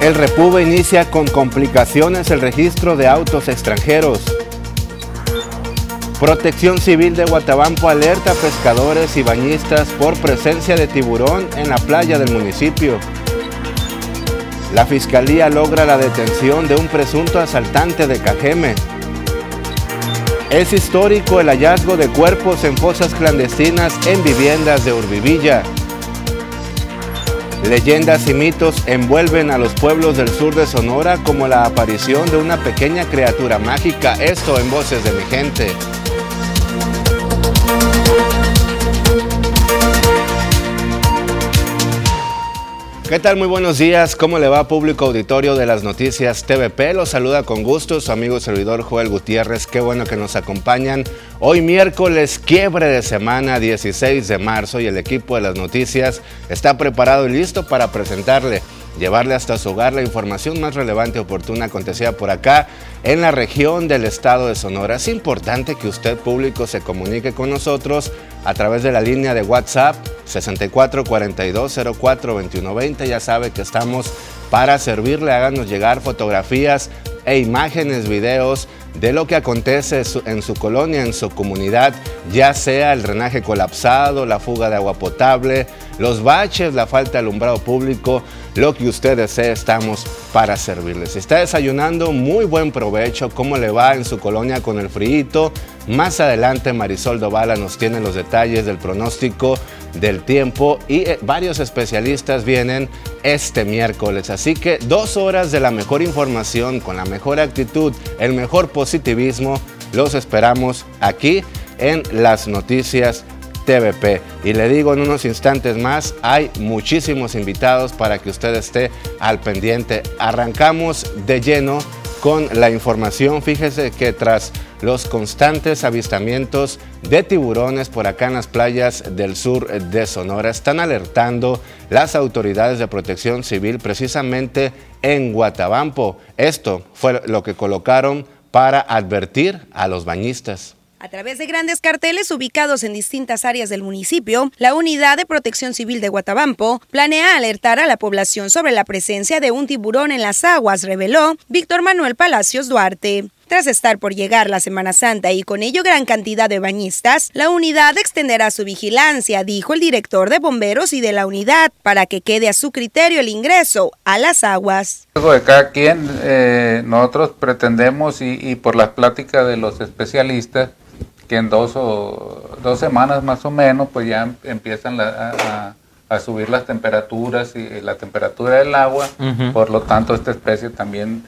El Repube inicia con complicaciones el registro de autos extranjeros. Protección Civil de Guatabampo alerta a pescadores y bañistas por presencia de tiburón en la playa del municipio. La Fiscalía logra la detención de un presunto asaltante de Cajeme. Es histórico el hallazgo de cuerpos en fosas clandestinas en viviendas de Urbivilla. Leyendas y mitos envuelven a los pueblos del sur de Sonora como la aparición de una pequeña criatura mágica, esto en voces de mi gente. ¿Qué tal? Muy buenos días. ¿Cómo le va público auditorio de las noticias TVP? Los saluda con gusto su amigo servidor Joel Gutiérrez. Qué bueno que nos acompañan. Hoy miércoles, quiebre de semana 16 de marzo y el equipo de las noticias está preparado y listo para presentarle llevarle hasta su hogar la información más relevante y oportuna acontecida por acá en la región del estado de Sonora. Es importante que usted público se comunique con nosotros a través de la línea de WhatsApp 64 42 04 21 20. Ya sabe que estamos para servirle, háganos llegar fotografías e imágenes, videos de lo que acontece en su colonia, en su comunidad, ya sea el drenaje colapsado, la fuga de agua potable, los baches, la falta de alumbrado público, lo que usted desee, estamos para servirles. Si está desayunando, muy buen provecho. ¿Cómo le va en su colonia con el frío? Más adelante Marisol Dovala nos tiene los detalles del pronóstico del tiempo y eh, varios especialistas vienen este miércoles. Así que dos horas de la mejor información, con la mejor actitud, el mejor positivismo, los esperamos aquí en las noticias TVP. Y le digo en unos instantes más, hay muchísimos invitados para que usted esté al pendiente. Arrancamos de lleno con la información. Fíjese que tras los constantes avistamientos de tiburones por acá en las playas del sur de Sonora, están alertando las autoridades de protección civil precisamente en Guatabampo. Esto fue lo que colocaron para advertir a los bañistas. A través de grandes carteles ubicados en distintas áreas del municipio, la Unidad de Protección Civil de Guatabampo planea alertar a la población sobre la presencia de un tiburón en las aguas, reveló Víctor Manuel Palacios Duarte. Tras estar por llegar la Semana Santa y con ello gran cantidad de bañistas, la unidad extenderá su vigilancia, dijo el director de bomberos y de la unidad, para que quede a su criterio el ingreso a las aguas. De cada quien, eh, nosotros pretendemos y, y por las pláticas de los especialistas, que en dos o dos semanas más o menos pues ya empiezan a, subir las temperaturas y la temperatura del agua, por lo tanto esta especie también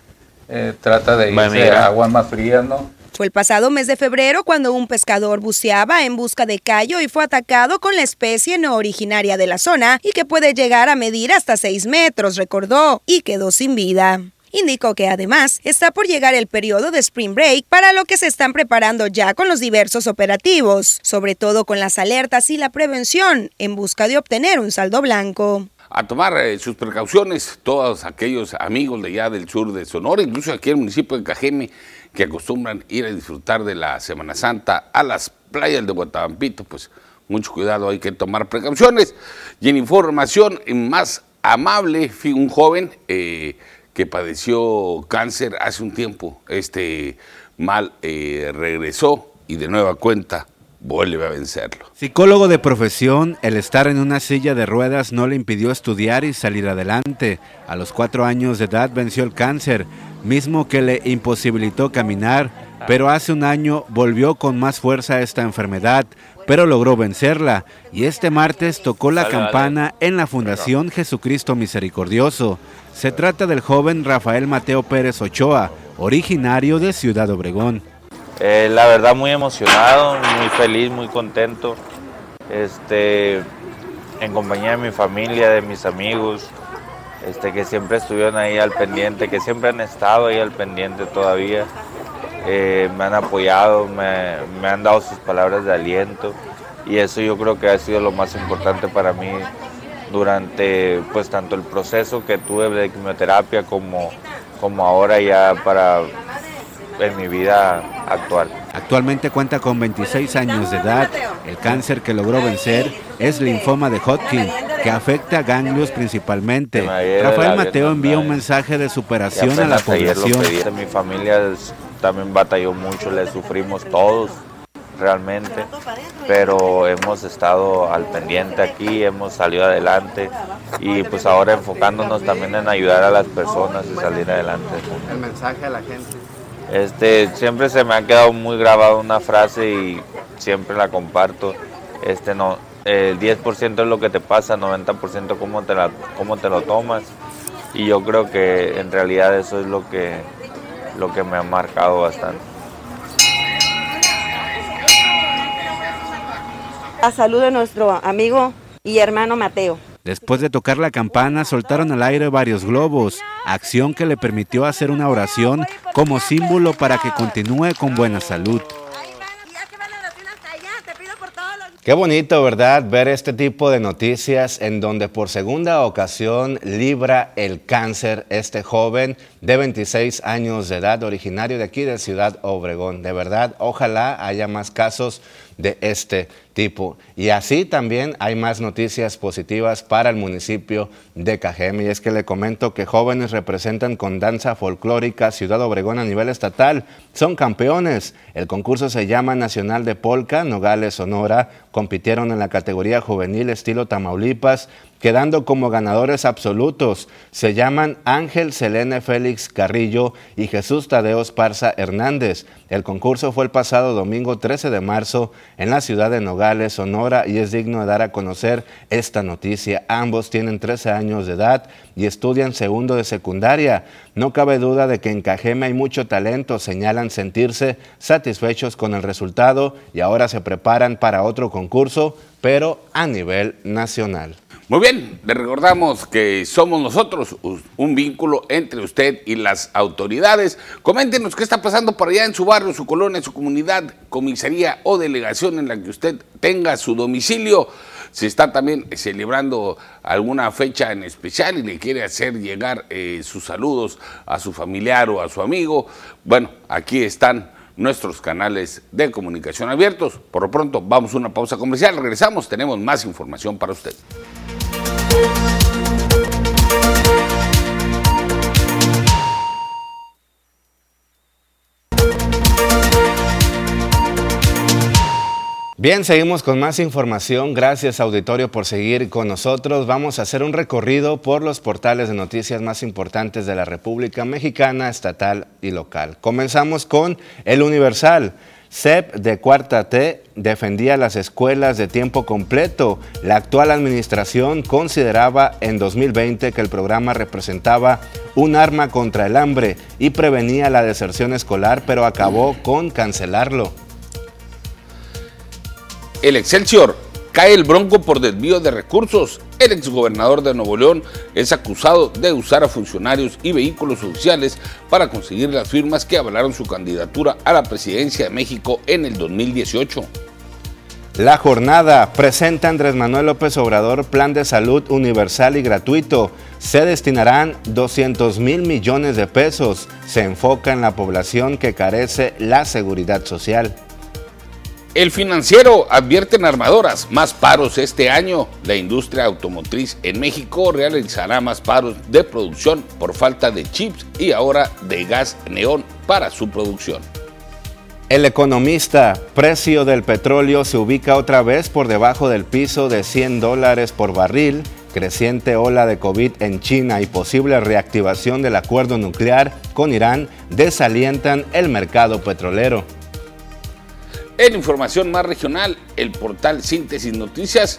eh, trata de irse a aguas más frías, ¿no? Fue el pasado mes de febrero cuando un pescador buceaba en busca de callo y fue atacado con la especie no originaria de la zona y que puede llegar a medir hasta 6 metros, recordó, y quedó sin vida. Indicó que además está por llegar el periodo de Spring Break para lo que se están preparando ya con los diversos operativos, sobre todo con las alertas y la prevención en busca de obtener un saldo blanco a tomar eh, sus precauciones todos aquellos amigos de allá del sur de Sonora, incluso aquí en el municipio de Cajeme, que acostumbran ir a disfrutar de la Semana Santa a las playas de Guatabampito, pues mucho cuidado, hay que tomar precauciones. Y en información más amable, un joven eh, que padeció cáncer hace un tiempo. Este mal eh, regresó y de nueva cuenta vuelve a vencerlo. Psicólogo de profesión, el estar en una silla de ruedas no le impidió estudiar y salir adelante. A los cuatro años de edad venció el cáncer, mismo que le imposibilitó caminar, pero hace un año volvió con más fuerza a esta enfermedad, pero logró vencerla y este martes tocó la campana en la Fundación Jesucristo Misericordioso. Se trata del joven Rafael Mateo Pérez Ochoa, originario de Ciudad Obregón. Eh, la verdad muy emocionado, muy feliz, muy contento. Este, en compañía de mi familia, de mis amigos, este, que siempre estuvieron ahí al pendiente, que siempre han estado ahí al pendiente todavía. Eh, me han apoyado, me, me, han dado sus palabras de aliento y eso yo creo que ha sido lo más importante para mí durante pues tanto el proceso que tuve de quimioterapia como, como ahora ya para en mi vida actual. Actualmente cuenta con 26 años de edad. El cáncer que logró vencer es linfoma de Hodgkin, que afecta a ganglios principalmente. Rafael Mateo envía un mensaje de superación a la población. Mi familia también batalló mucho, le sufrimos todos realmente, pero hemos estado al pendiente aquí, hemos salido adelante y pues ahora enfocándonos también en ayudar a las personas y salir adelante. El mensaje a la gente. Este, siempre se me ha quedado muy grabada una frase y siempre la comparto. Este, no, el 10% es lo que te pasa, 90% cómo te, la, cómo te lo tomas. Y yo creo que en realidad eso es lo que, lo que me ha marcado bastante. A salud de nuestro amigo y hermano Mateo. Después de tocar la campana, soltaron al aire varios globos, acción que le permitió hacer una oración como símbolo para que continúe con buena salud. Qué bonito, ¿verdad? Ver este tipo de noticias en donde por segunda ocasión libra el cáncer este joven de 26 años de edad, originario de aquí de Ciudad Obregón. De verdad, ojalá haya más casos de este Y así también hay más noticias positivas para el municipio de Cajeme. Y es que le comento que jóvenes representan con danza folclórica Ciudad Obregón a nivel estatal. Son campeones. El concurso se llama Nacional de Polka, Nogales, Sonora. Compitieron en la categoría juvenil estilo Tamaulipas quedando como ganadores absolutos. Se llaman Ángel Selene Félix Carrillo y Jesús Tadeo Esparza Hernández. El concurso fue el pasado domingo 13 de marzo en la ciudad de Nogales, Sonora, y es digno de dar a conocer esta noticia. Ambos tienen 13 años de edad y estudian segundo de secundaria. No cabe duda de que en Cajeme hay mucho talento, señalan sentirse satisfechos con el resultado y ahora se preparan para otro concurso, pero a nivel nacional. Muy bien, le recordamos que somos nosotros un vínculo entre usted y las autoridades. Coméntenos qué está pasando por allá en su barrio, su colonia, su comunidad, comisaría o delegación en la que usted tenga su domicilio. Si está también celebrando alguna fecha en especial y le quiere hacer llegar eh, sus saludos a su familiar o a su amigo, bueno, aquí están nuestros canales de comunicación abiertos. Por lo pronto, vamos a una pausa comercial, regresamos, tenemos más información para usted. Bien, seguimos con más información. Gracias auditorio por seguir con nosotros. Vamos a hacer un recorrido por los portales de noticias más importantes de la República Mexicana, estatal y local. Comenzamos con El Universal. CEP de Cuarta T defendía las escuelas de tiempo completo. La actual administración consideraba en 2020 que el programa representaba un arma contra el hambre y prevenía la deserción escolar, pero acabó con cancelarlo. El Excelsior cae el bronco por desvío de recursos. El exgobernador de Nuevo León es acusado de usar a funcionarios y vehículos oficiales para conseguir las firmas que avalaron su candidatura a la presidencia de México en el 2018. La jornada presenta Andrés Manuel López Obrador plan de salud universal y gratuito. Se destinarán 200 mil millones de pesos. Se enfoca en la población que carece la seguridad social. El financiero advierte en armadoras más paros este año. La industria automotriz en México realizará más paros de producción por falta de chips y ahora de gas neón para su producción. El economista, precio del petróleo se ubica otra vez por debajo del piso de 100 dólares por barril. Creciente ola de COVID en China y posible reactivación del acuerdo nuclear con Irán desalientan el mercado petrolero. En información más regional, el portal Síntesis Noticias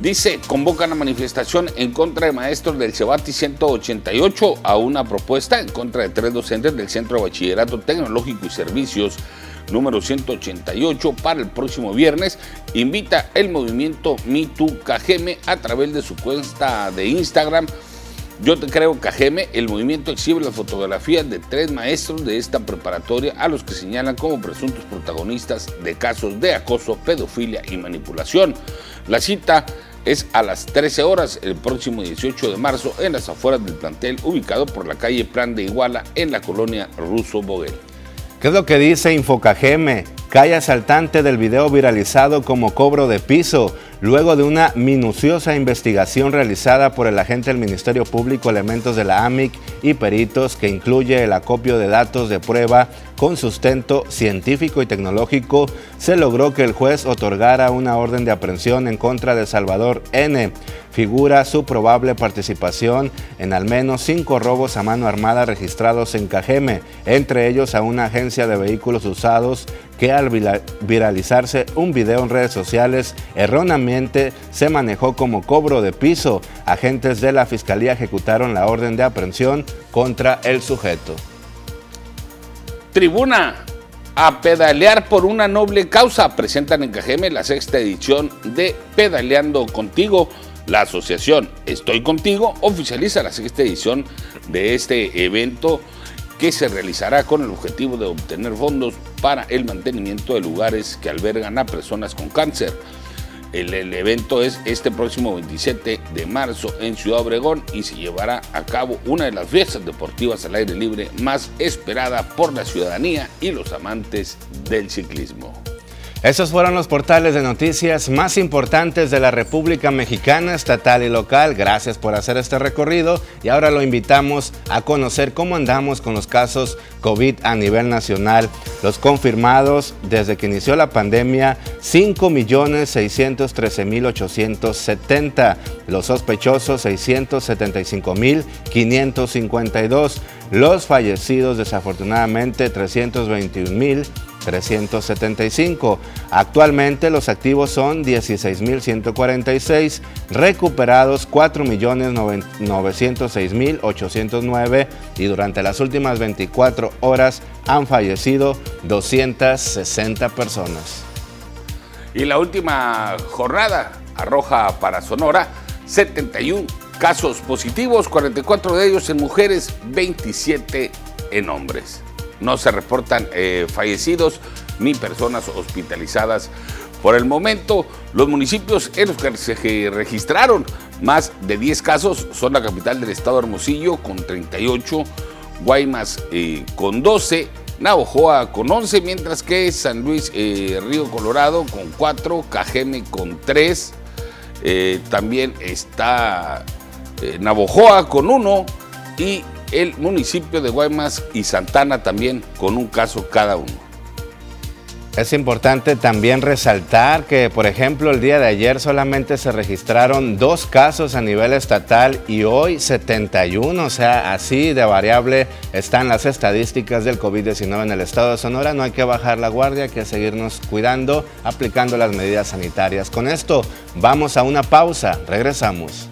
dice, convocan a manifestación en contra de maestros del Cebati 188 a una propuesta en contra de tres docentes del Centro de Bachillerato Tecnológico y Servicios número 188 para el próximo viernes. Invita el movimiento MeToo Cajeme a través de su cuenta de Instagram yo te creo Cajeme, el movimiento exhibe las fotografías de tres maestros de esta preparatoria a los que señalan como presuntos protagonistas de casos de acoso, pedofilia y manipulación. La cita es a las 13 horas el próximo 18 de marzo en las afueras del plantel ubicado por la calle Plan de Iguala en la colonia Ruso Boguel. ¿Qué es lo que dice Infocajeme? cae asaltante del video viralizado como cobro de piso, luego de una minuciosa investigación realizada por el agente del Ministerio Público, elementos de la AMIC y peritos que incluye el acopio de datos de prueba con sustento científico y tecnológico, se logró que el juez otorgara una orden de aprehensión en contra de Salvador N. Figura su probable participación en al menos cinco robos a mano armada registrados en Cajeme, entre ellos a una agencia de vehículos usados que al viralizarse un video en redes sociales erróneamente se manejó como cobro de piso. Agentes de la Fiscalía ejecutaron la orden de aprehensión contra el sujeto. Tribuna, a pedalear por una noble causa. Presentan en Cajeme la sexta edición de Pedaleando Contigo. La asociación Estoy Contigo oficializa la sexta edición de este evento que se realizará con el objetivo de obtener fondos para el mantenimiento de lugares que albergan a personas con cáncer. El, evento es este próximo 27 de marzo en Ciudad Obregón y se llevará a cabo una de las fiestas deportivas al aire libre más esperada por la ciudadanía y los amantes del ciclismo. Esos fueron los portales de noticias más importantes de la República Mexicana, estatal y local. Gracias por hacer este recorrido y ahora lo invitamos a conocer cómo andamos con los casos COVID a nivel nacional. Los confirmados desde que inició la pandemia, 5.613.870. Los sospechosos, 675.552. Los fallecidos, desafortunadamente, 321.000. 375. Actualmente los activos son 16.146, recuperados 4.906.809 y durante las últimas 24 horas han fallecido 260 personas. Y la última jornada arroja para Sonora 71 casos positivos, 44 de ellos en mujeres, 27 en hombres. No se reportan eh, fallecidos ni personas hospitalizadas. Por el momento, los municipios en los que se registraron más de 10 casos son la capital del estado Hermosillo con 38, Guaymas eh, con 12, Navojoa con 11, mientras que San Luis eh, Río Colorado con 4, Cajeme con 3, también está Navojoa con 1 y el municipio de Guaymas y Santana también con un caso cada uno. Es importante también resaltar que, por ejemplo, el día de ayer solamente se registraron dos casos a nivel estatal y hoy 71, o sea, así de variable están las estadísticas del COVID-19 en el estado de Sonora. No hay que bajar la guardia, hay que seguirnos cuidando, aplicando las medidas sanitarias. Con esto vamos a una pausa, regresamos.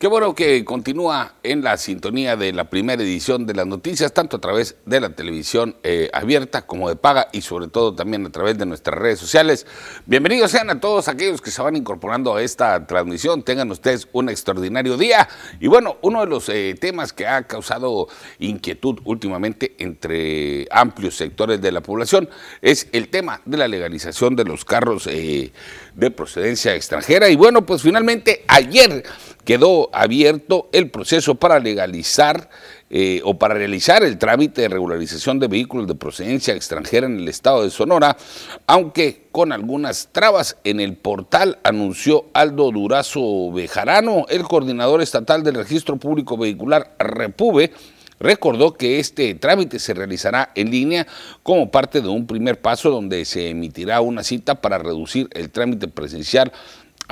Qué bueno que continúa en la sintonía de la primera edición de las noticias, tanto a través de la televisión eh, abierta como de paga y sobre todo también a través de nuestras redes sociales. Bienvenidos sean a todos aquellos que se van incorporando a esta transmisión. Tengan ustedes un extraordinario día. Y bueno, uno de los eh, temas que ha causado inquietud últimamente entre amplios sectores de la población es el tema de la legalización de los carros eh, de procedencia extranjera. Y bueno, pues finalmente ayer quedó abierto el proceso para legalizar eh, o para realizar el trámite de regularización de vehículos de procedencia extranjera en el estado de Sonora, aunque con algunas trabas. En el portal, anunció Aldo Durazo Bejarano, el coordinador estatal del registro público vehicular Repube, recordó que este trámite se realizará en línea como parte de un primer paso donde se emitirá una cita para reducir el trámite presencial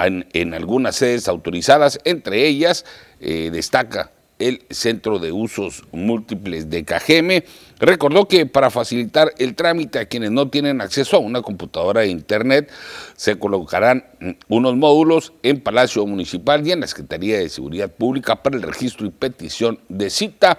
en, algunas sedes autorizadas, entre ellas eh, destaca el Centro de Usos Múltiples de Cajeme. Recordó que para facilitar el trámite a quienes no tienen acceso a una computadora de Internet, se colocarán unos módulos en Palacio Municipal y en la Secretaría de Seguridad Pública para el registro y petición de cita.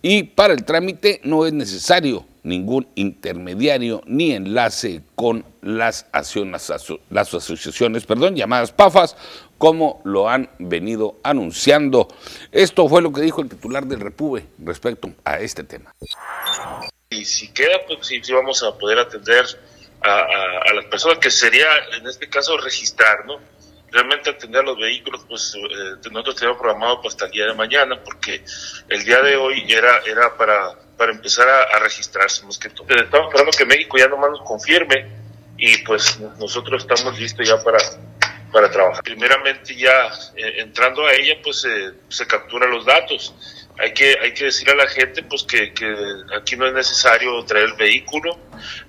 Y para el trámite no es necesario ningún intermediario ni enlace con las, asociaciones perdón, llamadas PAFAS, como lo han venido anunciando. Esto fue lo que dijo el titular del Repube respecto a este tema. Y si queda, pues sí, vamos a poder atender a, las personas, que sería en este caso registrar, ¿no? Realmente atender a los vehículos, pues eh, nosotros teníamos programado pues, hasta el día de mañana, porque el día de hoy era, era para, para empezar a, registrarse. que estamos esperando que México ya nomás nos confirme y pues nosotros estamos listos ya para, para trabajar. Primeramente ya eh, entrando a ella, pues se captura los datos hay que, hay que decir a la gente pues que, que, aquí no es necesario traer el vehículo,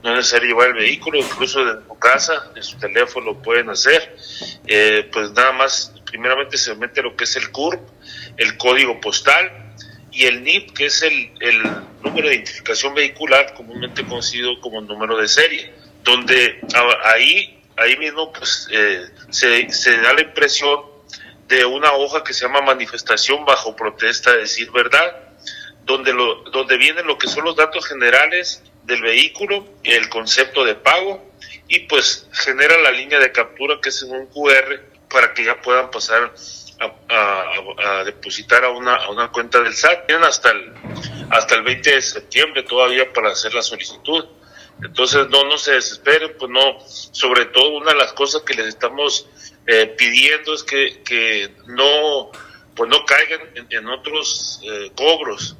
no es necesario llevar el vehículo, incluso de tu casa, de su teléfono lo pueden hacer. Eh, pues nada más, primeramente se mete lo que es el CURP, el código postal y el NIP, que es el, el número de identificación vehicular, comúnmente conocido como número de serie, donde ahí, ahí mismo pues, eh, se, se da la impresión de una hoja que se llama manifestación bajo protesta de decir verdad, donde, lo, donde vienen lo que son los datos generales del vehículo, el concepto de pago y pues genera la línea de captura que es en un QR para que ya puedan pasar a, depositar a una, a una cuenta del SAT. Tienen hasta el, hasta el 20 de septiembre todavía para hacer la solicitud. Entonces no, no se desesperen, pues no, sobre todo una de las cosas que les estamos eh, pidiendo es que, que, no, pues no caigan en, otros eh, cobros.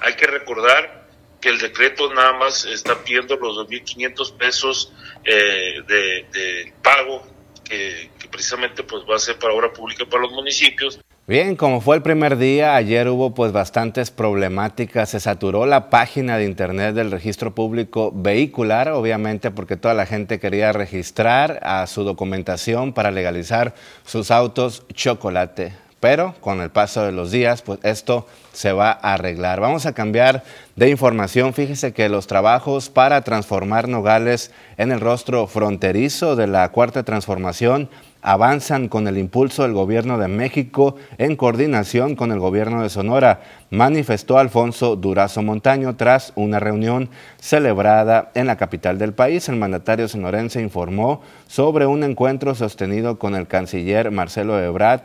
Hay que recordar que el decreto nada más está pidiendo los 2.500 pesos eh, de, pago que, que, precisamente pues va a ser para obra pública para los municipios Bien, como fue el primer día, ayer hubo pues bastantes problemáticas, se saturó la página de internet del registro público vehicular, obviamente porque toda la gente quería registrar a su documentación para legalizar sus autos chocolate. Pero con el paso de los días, pues esto se va a arreglar. Vamos a cambiar de información. Fíjese que los trabajos para transformar Nogales en el rostro fronterizo de la cuarta transformación avanzan con el impulso del gobierno de México en coordinación con el gobierno de Sonora, manifestó Alfonso Durazo Montaño tras una reunión celebrada en la capital del país. El mandatario sonorense informó sobre un encuentro sostenido con el canciller Marcelo Ebrard,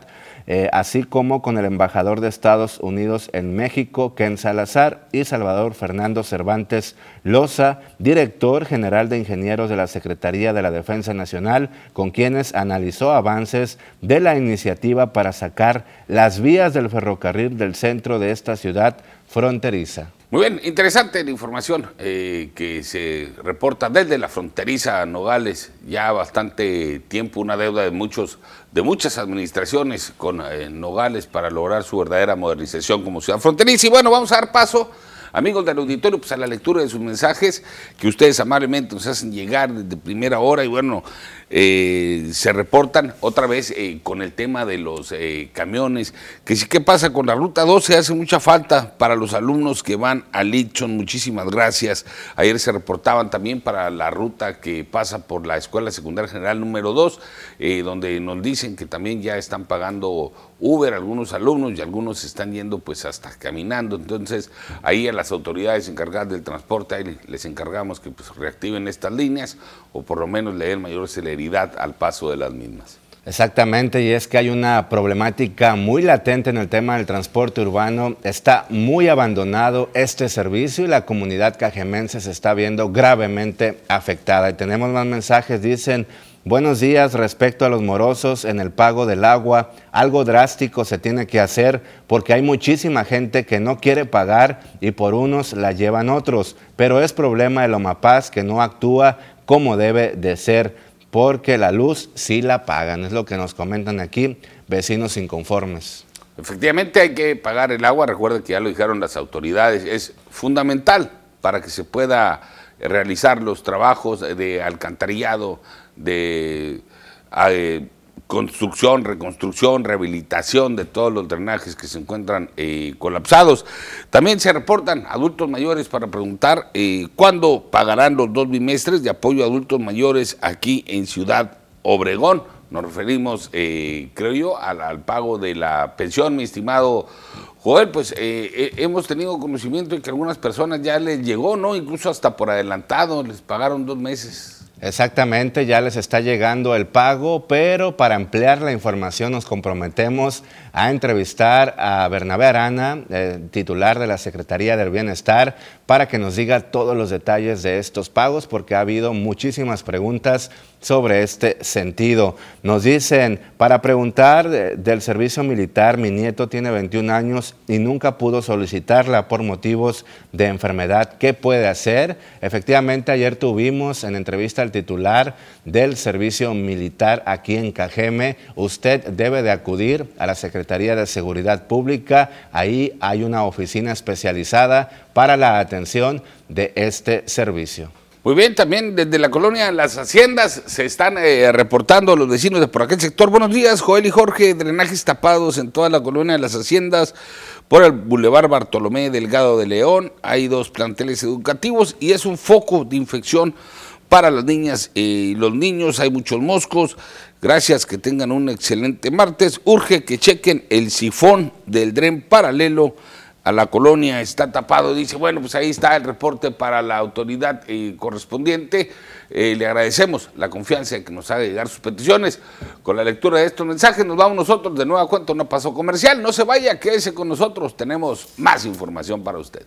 eh, así como con el embajador de Estados Unidos en México, Ken Salazar, y Salvador Fernando Cervantes Loza, director general de ingenieros de la Secretaría de la Defensa Nacional, con quienes analizó avances de la iniciativa para sacar las vías del ferrocarril del centro de esta ciudad fronteriza. Muy bien, interesante la información eh, que se reporta desde la fronteriza Nogales, ya bastante tiempo, una deuda de muchos, de muchas administraciones con eh, Nogales para lograr su verdadera modernización como ciudad fronteriza. Y bueno, vamos a dar paso Amigos del auditorio, pues a la lectura de sus mensajes que ustedes amablemente nos hacen llegar desde primera hora y bueno, eh, se reportan otra vez eh, con el tema de los eh, camiones, que sí, ¿qué pasa con la ruta 12? Hace mucha falta para los alumnos que van a Lichon, muchísimas gracias. Ayer se reportaban también para la ruta que pasa por la Escuela Secundaria General número 2, donde nos dicen que también ya están pagando Uber algunos alumnos y algunos están yendo pues hasta caminando. Entonces ahí a las autoridades encargadas del transporte les encargamos que pues reactiven estas líneas o por lo menos le den mayor celeridad al paso de las mismas. Exactamente, y es que hay una problemática muy latente en el tema del transporte urbano. Está muy abandonado este servicio y la comunidad cajemense se está viendo gravemente afectada. Y tenemos más mensajes, dicen, Buenos días respecto a los morosos en el pago del agua. Algo drástico se tiene que hacer porque hay muchísima gente que no quiere pagar y por unos la llevan otros. Pero es problema de Lomapaz que no actúa como debe de ser porque la luz sí la pagan. Es lo que nos comentan aquí vecinos inconformes. Efectivamente hay que pagar el agua. Recuerden que ya lo dijeron las autoridades. Es fundamental para que se pueda realizar los trabajos de alcantarillado de eh, construcción, reconstrucción, rehabilitación de todos los drenajes que se encuentran eh, colapsados. También se reportan adultos mayores para preguntar eh, cuándo pagarán los dos bimestres de apoyo a adultos mayores aquí en Ciudad Obregón. Nos referimos, creo yo, al, pago de la pensión, mi estimado Joel, pues hemos tenido conocimiento de que algunas personas ya les llegó, ¿no? Incluso hasta por adelantado, les pagaron dos meses Exactamente, ya les está llegando el pago, pero para ampliar la información nos comprometemos a entrevistar a Bernabé Arana, titular de la Secretaría del Bienestar, para que nos diga todos los detalles de estos pagos, porque ha habido muchísimas preguntas sobre este sentido. Nos dicen, para preguntar del servicio militar, mi nieto tiene 21 años y nunca pudo solicitarla por motivos de enfermedad. ¿Qué puede hacer? Efectivamente, ayer tuvimos en entrevista al titular del servicio militar aquí en Cajeme. Usted debe de acudir a la Secretaría de Seguridad Pública. Ahí hay una oficina especializada para la atención de este servicio. Muy bien, también desde la colonia Las Haciendas se están eh, reportando los vecinos de por aquel sector. Buenos días, Joel y Jorge. Drenajes tapados en toda la colonia de Las Haciendas por el Boulevard Bartolomé Delgado de León. Hay dos planteles educativos y es un foco de infección para las niñas y los niños. Hay muchos moscos. Gracias, que tengan un excelente martes. Urge que chequen el sifón del dren paralelo a la colonia está tapado. Dice, bueno, pues ahí está el reporte para la autoridad eh, correspondiente. Eh, le agradecemos la confianza que nos haga llegar sus peticiones. Con la lectura de estos mensajes nos vamos nosotros de nueva cuenta una paso comercial. No se vaya, quédese con nosotros. Tenemos más información para usted.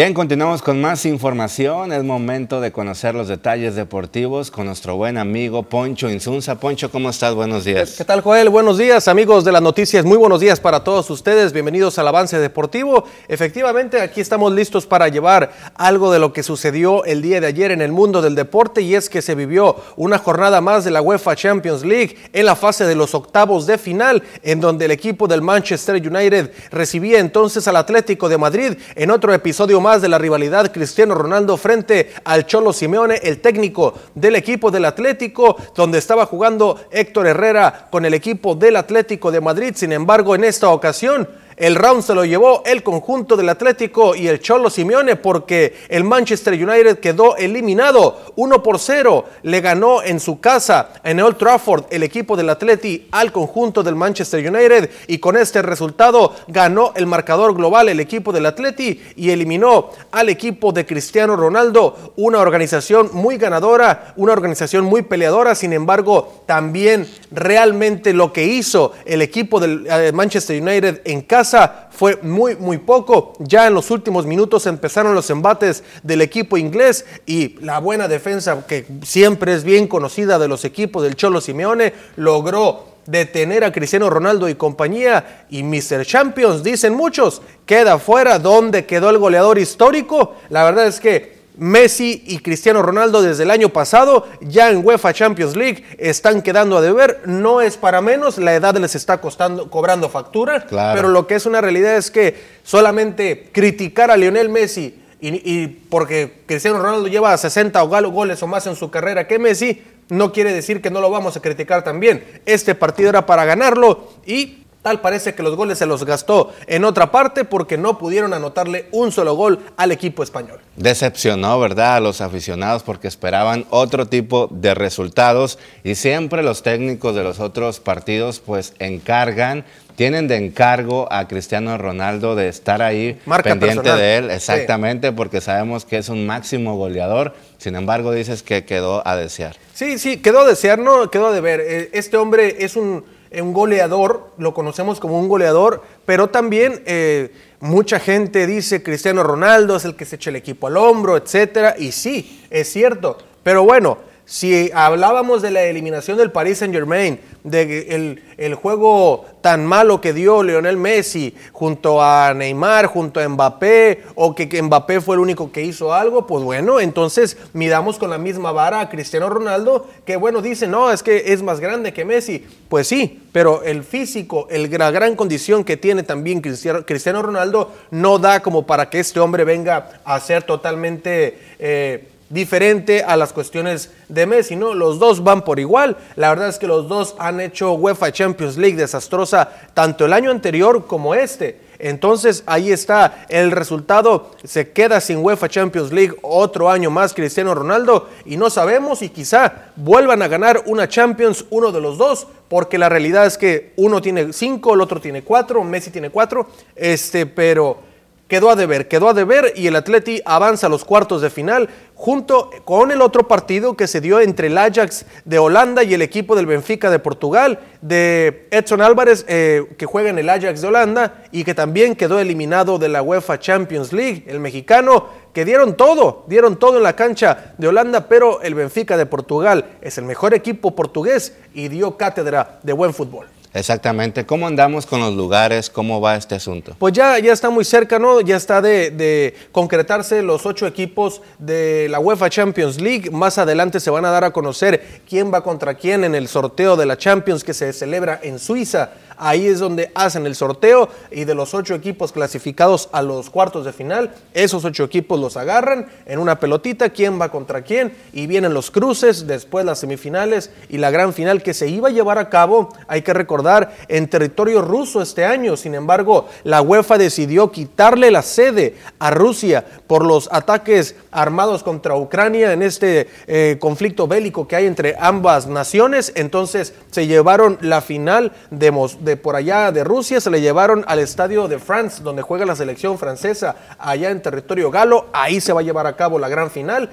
Bien, continuamos con más información. Es momento de conocer los detalles deportivos con nuestro buen amigo Poncho Insunza. Poncho, ¿cómo estás? Buenos días. ¿Qué tal, Joel? Buenos días, amigos de las noticias. Muy buenos días para todos ustedes. Bienvenidos al avance deportivo. Efectivamente, aquí estamos listos para llevar algo de lo que sucedió el día de ayer en el mundo del deporte y es que se vivió una jornada más de la UEFA Champions League en la fase de los octavos de final, en donde el equipo del Manchester United recibía entonces al Atlético de Madrid en otro episodio más de la rivalidad Cristiano Ronaldo frente al Cholo Simeone, el técnico del equipo del Atlético, donde estaba jugando Héctor Herrera con el equipo del Atlético de Madrid. Sin embargo, en esta ocasión el round se lo llevó el conjunto del Atlético y el Cholo Simeone porque el Manchester United quedó eliminado 1 por 0. Le ganó en su casa en Old Trafford el equipo del Atleti al conjunto del Manchester United y con este resultado ganó el marcador global el equipo del Atleti y eliminó al equipo de Cristiano Ronaldo, una organización muy ganadora, una organización muy peleadora, sin embargo, también realmente lo que hizo el equipo del eh, Manchester United en casa fue muy, muy poco. Ya en los últimos minutos empezaron los embates del equipo inglés y la buena defensa, que siempre es bien conocida de los equipos del Cholo Simeone, logró detener a Cristiano Ronaldo y compañía y Mr. Champions, dicen muchos, queda fuera. ¿Dónde quedó el goleador histórico? La verdad es que Messi y Cristiano Ronaldo desde el año pasado ya en UEFA Champions League están quedando a deber. No es para menos, la edad les está costando, cobrando factura. Pero lo que es una realidad es que solamente criticar a Lionel Messi y, porque Cristiano Ronaldo lleva 60 goles o más en su carrera que Messi, no quiere decir que no lo vamos a criticar también. Este partido era para ganarlo y Tal parece que los goles se los gastó en otra parte porque no pudieron anotarle un solo gol al equipo español. Decepcionó, ¿verdad?, a los aficionados porque esperaban otro tipo de resultados y siempre los técnicos de los otros partidos pues encargan, tienen de encargo a Cristiano Ronaldo de estar ahí pendiente de él, exactamente, porque sabemos que es un máximo goleador, sin embargo dices que quedó a desear. Sí, sí, quedó a desear, no quedó a deber. Eh, este hombre es un un goleador, lo conocemos como un goleador, pero también eh, mucha gente dice Cristiano Ronaldo es el que se echa el equipo al hombro, etcétera, y sí, es cierto, pero bueno, si hablábamos de la eliminación del Paris Saint Germain, de el, juego tan malo que dio Lionel Messi junto a Neymar, junto a Mbappé, o que, Mbappé fue el único que hizo algo, pues bueno, entonces midamos con la misma vara a Cristiano Ronaldo, que bueno, dice, no, es que es más grande que Messi. Pues sí, pero el físico, el, la gran condición que tiene también Cristiano, Cristiano Ronaldo no da como para que este hombre venga a ser totalmente... Eh, diferente a las cuestiones de Messi, ¿no? Los dos van por igual. La verdad es que los dos han hecho UEFA Champions League desastrosa tanto el año anterior como este. Entonces ahí está el resultado. Se queda sin UEFA Champions League otro año más Cristiano Ronaldo y no sabemos y quizá vuelvan a ganar una Champions uno de los dos porque la realidad es que uno tiene cinco, el otro tiene cuatro, Messi tiene cuatro, este, pero quedó a deber, quedó a deber y el Atleti avanza a los cuartos de final junto con el otro partido que se dio entre el Ajax de Holanda y el equipo del Benfica de Portugal, de Edson Álvarez, eh, que juega en el Ajax de Holanda y que también quedó eliminado de la UEFA Champions League, el mexicano, que dieron todo, dieron todo en la cancha de Holanda, pero el Benfica de Portugal es el mejor equipo portugués y dio cátedra de buen fútbol. Exactamente. ¿Cómo andamos con los lugares? ¿Cómo va este asunto? Pues ya, ya está muy cerca, ¿no? Ya está de, de, concretarse los ocho equipos de la UEFA Champions League. Más adelante se van a dar a conocer quién va contra quién en el sorteo de la Champions que se celebra en Suiza. Ahí es donde hacen el sorteo y de los ocho equipos clasificados a los cuartos de final, esos ocho equipos los agarran en una pelotita, quién va contra quién y vienen los cruces, después las semifinales y la gran final que se iba a llevar a cabo, hay que recordar, en territorio ruso este año. Sin embargo, la UEFA decidió quitarle la sede a Rusia por los ataques armados contra Ucrania en este eh, conflicto bélico que hay entre ambas naciones. Entonces se llevaron la final de, de por allá de Rusia, se le llevaron al estadio de France, donde juega la selección francesa, allá en territorio galo. Ahí se va a llevar a cabo la gran final.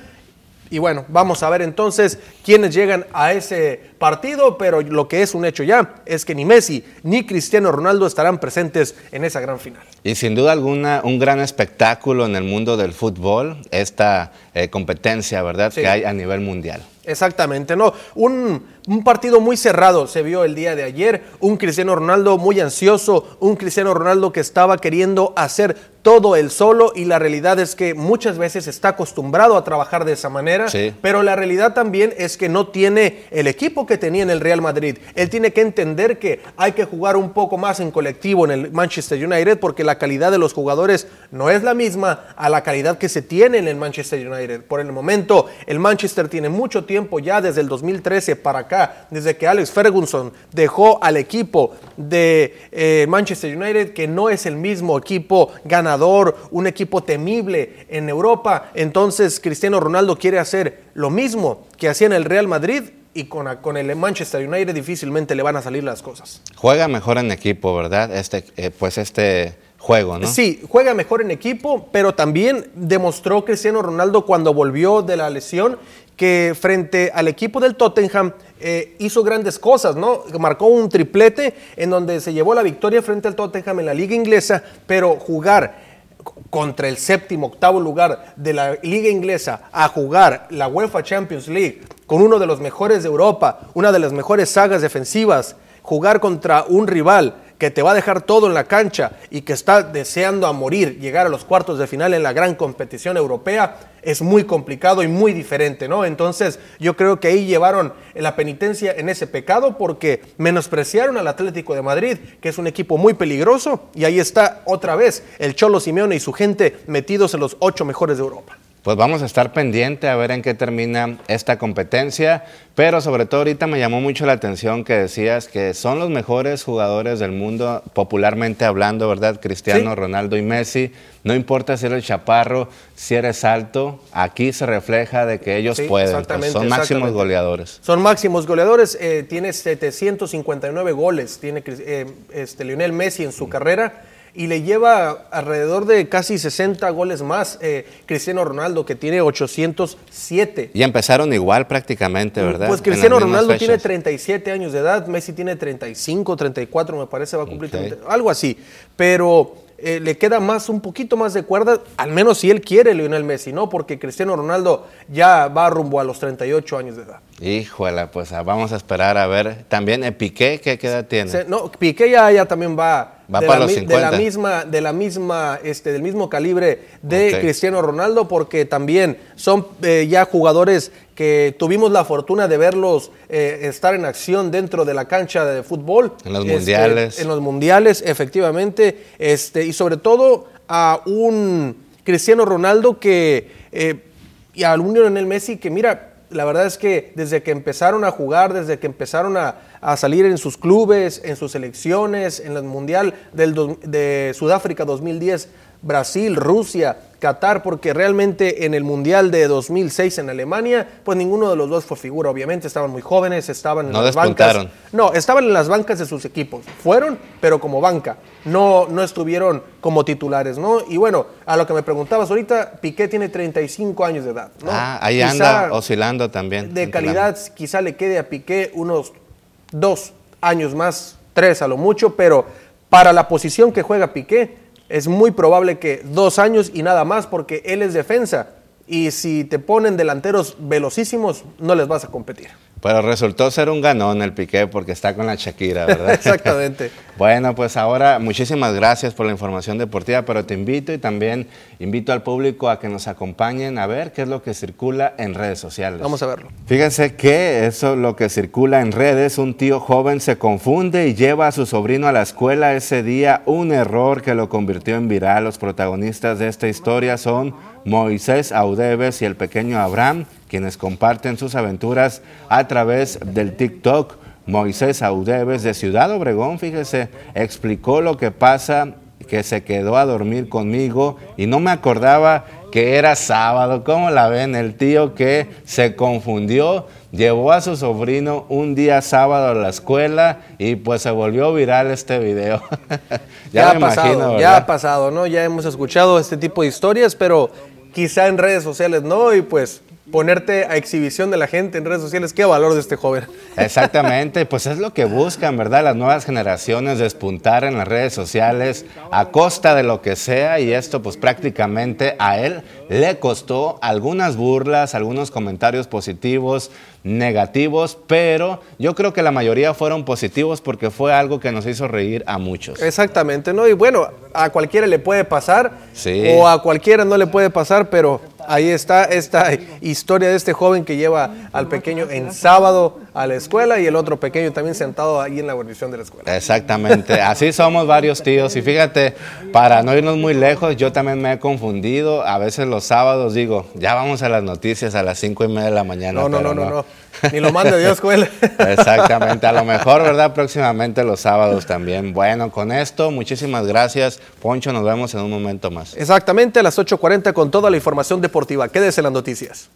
Y bueno, vamos a ver entonces quiénes llegan a ese partido, pero lo que es un hecho ya es que ni Messi ni Cristiano Ronaldo estarán presentes en esa gran final. Y sin duda alguna, un gran espectáculo en el mundo del fútbol, esta eh, competencia, ¿verdad?, sí. que hay a nivel mundial. Exactamente, no. Un, un, partido muy cerrado se vio el día de ayer. Un Cristiano Ronaldo muy ansioso, un Cristiano Ronaldo que estaba queriendo hacer todo él solo y la realidad es que muchas veces está acostumbrado a trabajar de esa manera, sí. pero la realidad también es que no tiene el equipo que tenía en el Real Madrid. Él tiene que entender que hay que jugar un poco más en colectivo en el Manchester United porque la calidad de los jugadores no es la misma a la calidad que se tiene en el Manchester United. Por el momento, el Manchester tiene mucho tiempo ya desde el 2013 para acá, desde que Alex Ferguson dejó al equipo de eh, Manchester United, que no es el mismo equipo ganador, un equipo temible en Europa. Entonces Cristiano Ronaldo quiere hacer lo mismo que hacía en el Real Madrid y con, con, el Manchester United difícilmente le van a salir las cosas. Juega mejor en equipo, ¿verdad? Este, eh, pues este juego, ¿no? Sí, juega mejor en equipo, pero también demostró Cristiano Ronaldo cuando volvió de la lesión que frente al equipo del Tottenham eh, hizo grandes cosas, ¿no? Marcó un triplete en donde se llevó la victoria frente al Tottenham en la liga inglesa, pero jugar contra el séptimo, octavo lugar de la liga inglesa a jugar la UEFA Champions League con uno de los mejores de Europa, una de las mejores sagas defensivas, jugar contra un rival que te va a dejar todo en la cancha y que está deseando a morir llegar a los cuartos de final en la gran competición europea, es muy complicado y muy diferente, ¿no? Entonces yo creo que ahí llevaron la penitencia en ese pecado porque menospreciaron al Atlético de Madrid, que es un equipo muy peligroso, y ahí está otra vez el Cholo Simeone y su gente metidos en los ocho mejores de Europa pues vamos a estar pendiente a ver en qué termina esta competencia, pero sobre todo ahorita me llamó mucho la atención que decías que son los mejores jugadores del mundo, popularmente hablando, ¿verdad? Cristiano, ¿Sí? Ronaldo y Messi. No importa si eres chaparro, si eres alto, aquí se refleja de que ellos sí, pueden. Pues son máximos goleadores. Son máximos goleadores, eh, tiene 759 goles, tiene eh, este, Lionel Messi en su carrera y le lleva alrededor de casi 60 goles más eh, Cristiano Ronaldo, que tiene 807. Y empezaron igual prácticamente, ¿verdad? Pues Cristiano Ronaldo fechas. tiene 37 años de edad, Messi tiene 35, 34, me parece, va a cumplir okay. 30, algo así. Pero eh, le queda más, un poquito más de cuerda, al menos si él quiere Lionel Messi, ¿no? Porque Cristiano Ronaldo ya va rumbo a los 38 años de edad. Híjole, pues ah, vamos a esperar a ver. También eh, Piqué, ¿qué, ¿qué, edad tiene? Se, no, Piqué ya, ya también va, va de, para la, los 50. de la misma, de la misma, este, del mismo calibre de okay. Cristiano Ronaldo, porque también son eh, ya jugadores que tuvimos la fortuna de verlos eh, estar en acción dentro de la cancha de fútbol. En los este, mundiales. En los mundiales, efectivamente. Este, y sobre todo a un Cristiano Ronaldo que, eh, y a un Lionel Messi que, mira, la verdad es que desde que empezaron a jugar, desde que empezaron a, a salir en sus clubes, en sus selecciones, en el Mundial del, de Sudáfrica 2010, Brasil, Rusia, Qatar, porque realmente en el Mundial de 2006 en Alemania, pues ninguno de los dos fue figura, obviamente, estaban muy jóvenes, estaban en No las despuntaron. bancas. No, estaban en las bancas de sus equipos. Fueron, pero como banca. No, no estuvieron como titulares, ¿no? Y bueno, a lo que me preguntabas ahorita, Piqué tiene 35 años de edad, ¿no? Ah, ahí Quizá anda oscilando también. De calidad, quizá le quede a Piqué unos dos años más, tres a lo mucho, pero para la posición que juega Piqué, es muy probable que dos años y nada más, porque él es defensa. Y si te ponen delanteros velocísimos, no les vas a competir. Pero resultó ser un ganón el Piqué porque está con la Shakira, ¿verdad? Exactamente. bueno, pues ahora muchísimas gracias por la información deportiva, pero te invito y también invito al público a que nos acompañen a ver qué es lo que circula en redes sociales. Vamos a verlo. Fíjense que eso lo que circula en redes, un tío joven se confunde y lleva a su sobrino a la escuela ese día, un error que lo convirtió en viral. Los protagonistas de esta historia son Moisés Audeves y el pequeño Abraham, quienes comparten sus aventuras a través del TikTok. Moisés Audeves de Ciudad Obregón, fíjese, explicó lo que pasa, que se quedó a dormir conmigo y no me acordaba que era sábado. ¿Cómo la ven? El tío que se confundió, llevó a su sobrino un día sábado a la escuela y pues se volvió viral este video. Ya, me ha pasado, imagino, ya ha pasado, ¿no? Ya hemos escuchado este tipo de historias, pero quizá en redes sociales no, y pues ponerte a exhibición de la gente en redes sociales, qué valor de este joven. Exactamente, pues es lo que buscan, ¿verdad? Las nuevas generaciones despuntar en las redes sociales a costa de lo que sea y esto pues prácticamente a él le costó algunas burlas, algunos comentarios positivos, negativos, pero yo creo que la mayoría fueron positivos porque fue algo que nos hizo reír a muchos. Exactamente, ¿no? Y bueno, a cualquiera le puede pasar, Sí. o a cualquiera no le puede pasar, pero ahí está esta historia de este joven que lleva al pequeño en sábado a la escuela y el otro pequeño también sentado ahí en la guarnición de la escuela. Exactamente, así somos varios tíos y fíjate, para no irnos muy lejos, yo también me he confundido, a veces los sábados digo, ya vamos a las noticias a las cinco y media de la mañana. No, no, no, no, no. Ni lo mande Dios, Joel. Exactamente, a lo mejor, ¿verdad? Próximamente los sábados también. Bueno, con esto, muchísimas gracias. Poncho, nos vemos en un momento más. Exactamente, a las 8.40 con toda la información deportiva. Quédese en las noticias.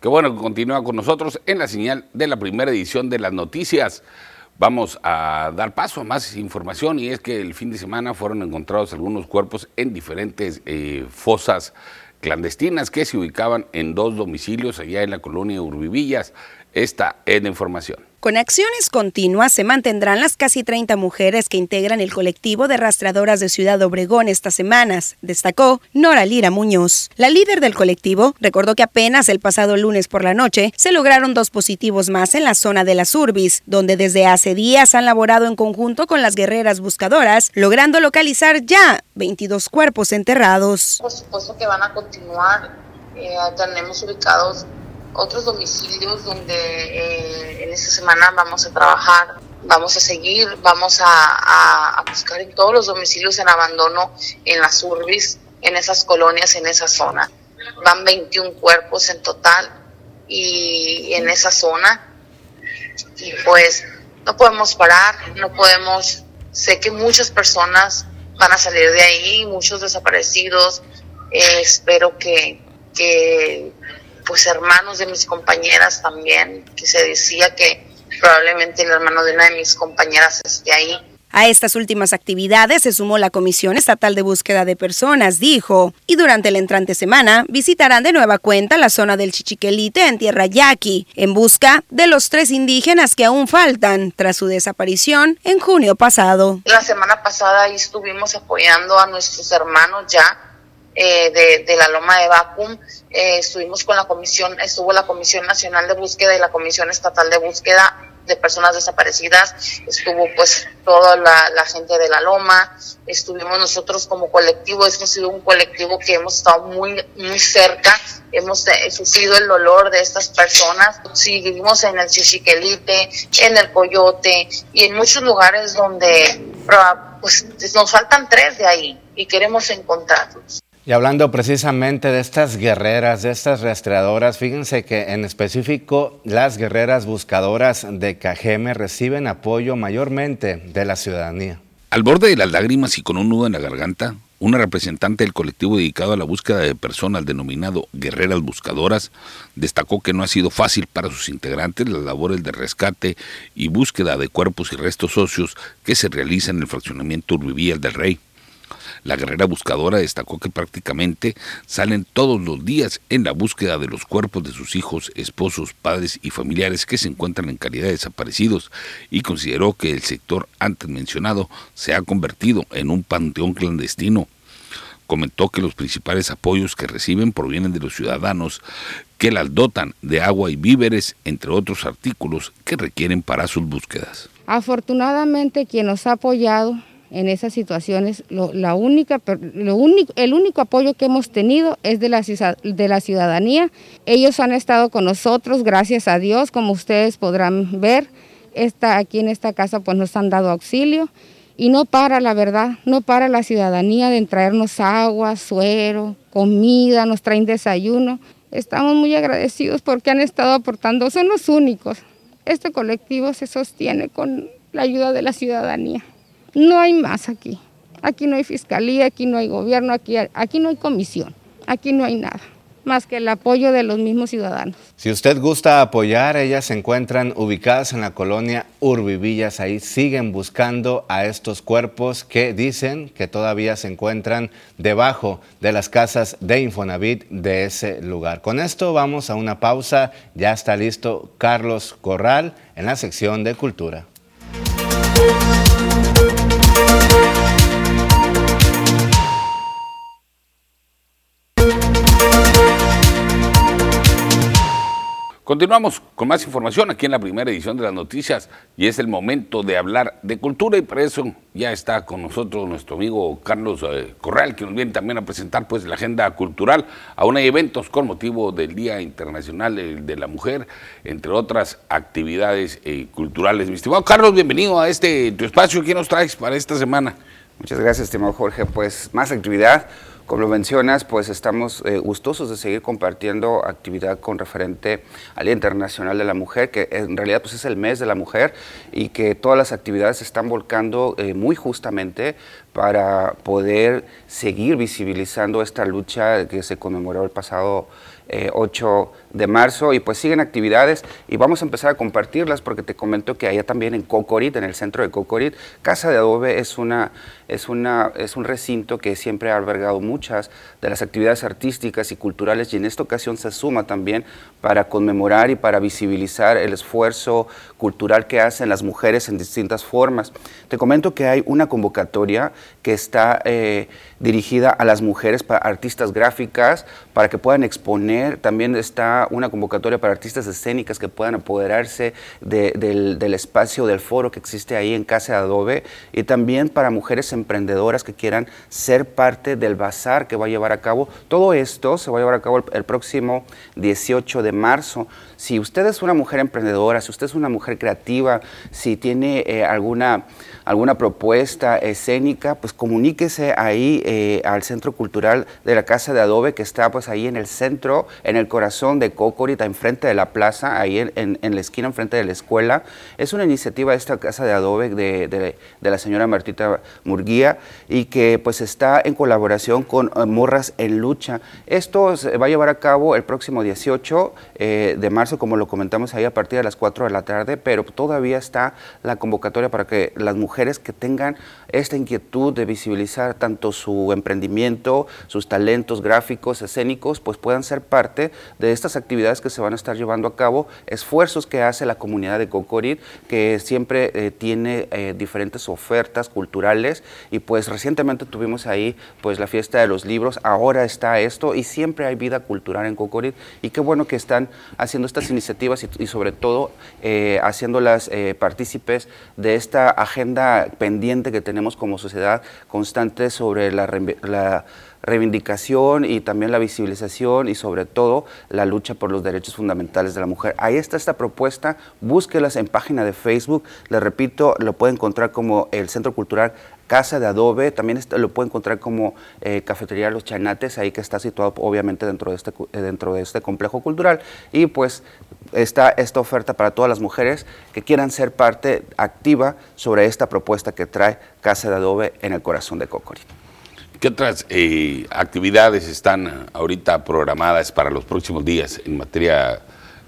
Qué bueno que continúa con nosotros en la señal de la primera edición de las noticias. Vamos a dar paso a más información y es que el fin de semana fueron encontrados algunos cuerpos en diferentes eh, fosas clandestinas que se ubicaban en dos domicilios allá en la colonia Urbivillas. Esta es la información. Con acciones continuas se mantendrán las casi 30 mujeres que integran el colectivo de rastreadoras de Ciudad Obregón estas semanas, destacó Nora Lira Muñoz. La líder del colectivo recordó que apenas el pasado lunes por la noche se lograron dos positivos más en la zona de las Urbis, donde desde hace días han laborado en conjunto con las guerreras buscadoras, logrando localizar ya 22 cuerpos enterrados. Por supuesto que van a continuar. Eh, tenemos ubicados otros domicilios donde eh, en esta semana vamos a trabajar, vamos a seguir, vamos a, a, buscar en todos los domicilios en abandono en las urbis, en esas colonias, en esa zona. Van 21 cuerpos en total y en esa zona. Y pues no podemos parar, no podemos, sé que muchas personas van a salir de ahí, muchos desaparecidos, eh, espero que, que pues hermanos de mis compañeras también, que se decía que probablemente el hermano de una de mis compañeras esté ahí. A estas últimas actividades se sumó la Comisión Estatal de Búsqueda de Personas, dijo, y durante la entrante semana visitarán de nueva cuenta la zona del Chichiquelite en Tierra Yaqui, en busca de los tres indígenas que aún faltan tras su desaparición en junio pasado. La semana pasada ahí estuvimos apoyando a nuestros hermanos ya eh, de, la Loma de Vacum. Eh, estuvimos con la comisión, estuvo la Comisión Nacional de Búsqueda y la Comisión Estatal de Búsqueda de Personas Desaparecidas, estuvo pues toda la, gente de la Loma, estuvimos nosotros como colectivo, hemos sido un colectivo que hemos estado muy, muy cerca, hemos eh, sufrido el dolor de estas personas, seguimos en el Chichiquelite, en el Coyote y en muchos lugares donde pues nos faltan tres de ahí y queremos encontrarlos. Y hablando precisamente de estas guerreras, de estas rastreadoras, fíjense que en específico las guerreras buscadoras de Cajeme reciben apoyo mayormente de la ciudadanía. Al borde de las lágrimas y con un nudo en la garganta, una representante del colectivo dedicado a la búsqueda de personas denominado Guerreras Buscadoras destacó que no ha sido fácil para sus integrantes las labores de rescate y búsqueda de cuerpos y restos óseos que se realizan en el fraccionamiento Urbivías del Rey. La guerrera buscadora destacó que prácticamente salen todos los días en la búsqueda de los cuerpos de sus hijos, esposos, padres y familiares que se encuentran en calidad de desaparecidos y consideró que el sector antes mencionado se ha convertido en un panteón clandestino. Comentó que los principales apoyos que reciben provienen de los ciudadanos que las dotan de agua y víveres, entre otros artículos que requieren para sus búsquedas. Afortunadamente quien nos ha apoyado en esas situaciones. la única, el único apoyo que hemos tenido es de la, de la ciudadanía. Ellos han estado con nosotros, gracias a Dios, como ustedes podrán ver. Esta, aquí en esta casa pues nos han dado auxilio y no para, la verdad, no para la ciudadanía de traernos agua, suero, comida, nos traen desayuno. Estamos muy agradecidos porque han estado aportando, son los únicos. Este colectivo se sostiene con la ayuda de la ciudadanía. No hay más aquí. Aquí no hay fiscalía, aquí no hay gobierno, aquí, aquí no hay comisión, aquí no hay nada más que el apoyo de los mismos ciudadanos. Si usted gusta apoyar, ellas se encuentran ubicadas en la colonia Urbivillas. Ahí siguen buscando a estos cuerpos que dicen que todavía se encuentran debajo de las casas de Infonavit de ese lugar. Con esto vamos a una pausa. Ya está listo Carlos Corral en la sección de Cultura. Continuamos con más información aquí en la primera edición de las noticias y es el momento de hablar de cultura y por eso ya está con nosotros nuestro amigo Carlos eh, Corral que nos viene también a presentar pues la agenda cultural. Aún hay eventos con motivo del Día Internacional de, la Mujer, entre otras actividades eh, culturales. Mi estimado Carlos, bienvenido a este tu espacio. ¿Qué nos traes para esta semana? Muchas gracias, estimado Jorge. Pues más actividad. Como lo mencionas, pues estamos eh, gustosos de seguir compartiendo actividad con referente al Día Internacional de la Mujer, que en realidad pues es el mes de la mujer y que todas las actividades se están volcando eh, muy justamente para poder seguir visibilizando esta lucha que se conmemoró el pasado 8 eh, de marzo y pues siguen actividades y vamos a empezar a compartirlas porque te comento que allá también en Cocorit, en el centro de Cocorit, Casa de Adobe es, una, es, una, es un recinto que siempre ha albergado muchas de las actividades artísticas y culturales y en esta ocasión se suma también para conmemorar y para visibilizar el esfuerzo cultural que hacen las mujeres en distintas formas. Te comento que hay una convocatoria que está eh, dirigida a las mujeres, para artistas gráficas, para que puedan exponer. También está una convocatoria para artistas escénicas que puedan apoderarse del, espacio, del foro que existe ahí en Casa de Adobe. Y también para mujeres emprendedoras que quieran ser parte del bazar que va a llevar a cabo. Todo esto se va a llevar a cabo el, próximo 18 de marzo. Si usted es una mujer emprendedora, si usted es una mujer creativa, si tiene eh, alguna alguna propuesta escénica, pues comuníquese ahí eh, al Centro Cultural de la Casa de Adobe, que está pues ahí en el centro, en el corazón de Cocorita, enfrente de la plaza, ahí en, la esquina, enfrente de la escuela. Es una iniciativa de esta Casa de Adobe de, la señora Martita Murguía y que pues está en colaboración con eh, Morras en Lucha. Esto se va a llevar a cabo el próximo 18 eh, de marzo, como lo comentamos ahí a partir de las 4 de la tarde, pero todavía está la convocatoria para que las mujeres que tengan esta inquietud de visibilizar tanto su emprendimiento, sus talentos gráficos, escénicos, pues puedan ser parte de estas actividades que se van a estar llevando a cabo, esfuerzos que hace la comunidad de Cocorit, que siempre eh, tiene eh, diferentes ofertas culturales. Y pues recientemente tuvimos ahí pues la fiesta de los libros, ahora está esto y siempre hay vida cultural en Cocorit y qué bueno que están haciendo iniciativas y, sobre todo eh, haciéndolas partícipes de esta agenda pendiente que tenemos como sociedad constante sobre la, reivindicación y también la visibilización y sobre todo la lucha por los derechos fundamentales de la mujer. Ahí está esta propuesta, búsquelas en página de Facebook, les repito, lo puede encontrar como el Centro Cultural Casa de Adobe, también lo puede encontrar como eh, Cafetería Los Chanates, ahí que está situado obviamente dentro de, este, dentro de este complejo cultural. Y pues está esta oferta para todas las mujeres que quieran ser parte activa sobre esta propuesta que trae Casa de Adobe en el corazón de Cocori. ¿Qué otras eh, actividades están ahorita programadas para los próximos días en materia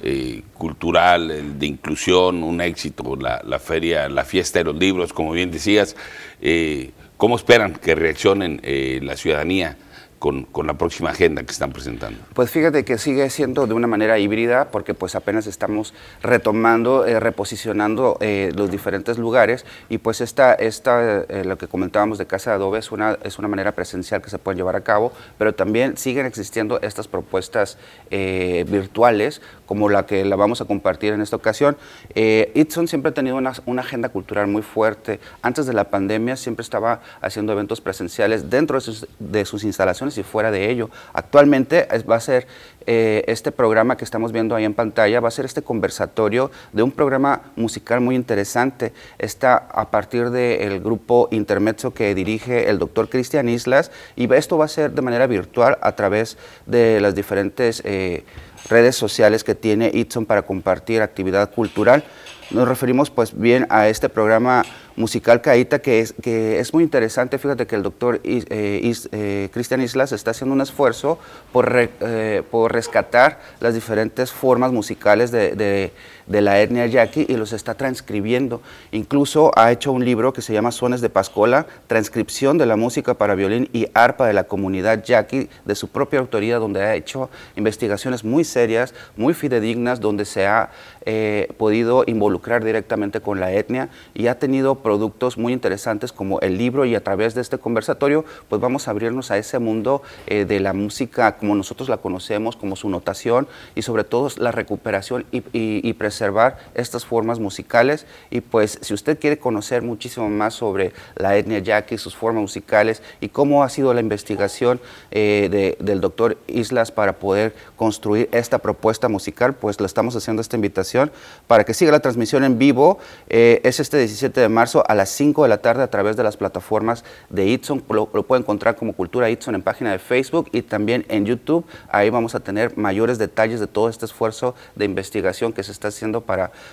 eh, cultural, de inclusión, un éxito, la, feria, la fiesta de los libros, como bien decías? Eh, ¿Cómo esperan que reaccionen la ciudadanía? con, la próxima agenda que están presentando? Pues fíjate que sigue siendo de una manera híbrida porque pues apenas estamos retomando, eh, reposicionando eh, los diferentes lugares y pues esta, esta eh, lo que comentábamos de Casa de Adobe es una, es una manera presencial que se puede llevar a cabo, pero también siguen existiendo estas propuestas virtuales como la que la vamos a compartir en esta ocasión. Itson siempre ha tenido una, agenda cultural muy fuerte. Antes de la pandemia siempre estaba haciendo eventos presenciales dentro de sus, de sus instalaciones y fuera de ello. Actualmente va a ser eh, este programa que estamos viendo ahí en pantalla, va a ser este conversatorio de un programa musical muy interesante. Está a partir del grupo Intermezzo que dirige el doctor Cristian Islas y esto va a ser de manera virtual a través de las diferentes eh, redes sociales que tiene Itson para compartir actividad cultural. Nos referimos pues bien a este programa musical Caíta que es, que es muy interesante. Fíjate que el doctor eh, eh, Cristian Islas está haciendo un esfuerzo por, eh, por rescatar las diferentes formas musicales de de la etnia yaqui y los está transcribiendo. Incluso ha hecho un libro que se llama Sones de Pascola, transcripción de la música para violín y arpa de la comunidad yaqui de su propia autoría, donde ha hecho investigaciones muy serias, muy fidedignas, donde se ha eh, podido involucrar directamente con la etnia y ha tenido productos muy interesantes como el libro y a través de este conversatorio, pues vamos a abrirnos a ese mundo eh, de la música como nosotros la conocemos, como su notación y sobre todo la recuperación y, y, observar estas formas musicales y pues si usted quiere conocer muchísimo más sobre la etnia yaqui, sus formas musicales y cómo ha sido la investigación eh, del doctor Islas para poder construir esta propuesta musical, pues le estamos haciendo esta invitación para que siga la transmisión en vivo. Eh, es este 17 de marzo a las 5 de la tarde a través de las plataformas de Itson. Lo, lo puede encontrar como Cultura Itson en página de Facebook y también en YouTube. Ahí vamos a tener mayores detalles de todo este esfuerzo de investigación que se está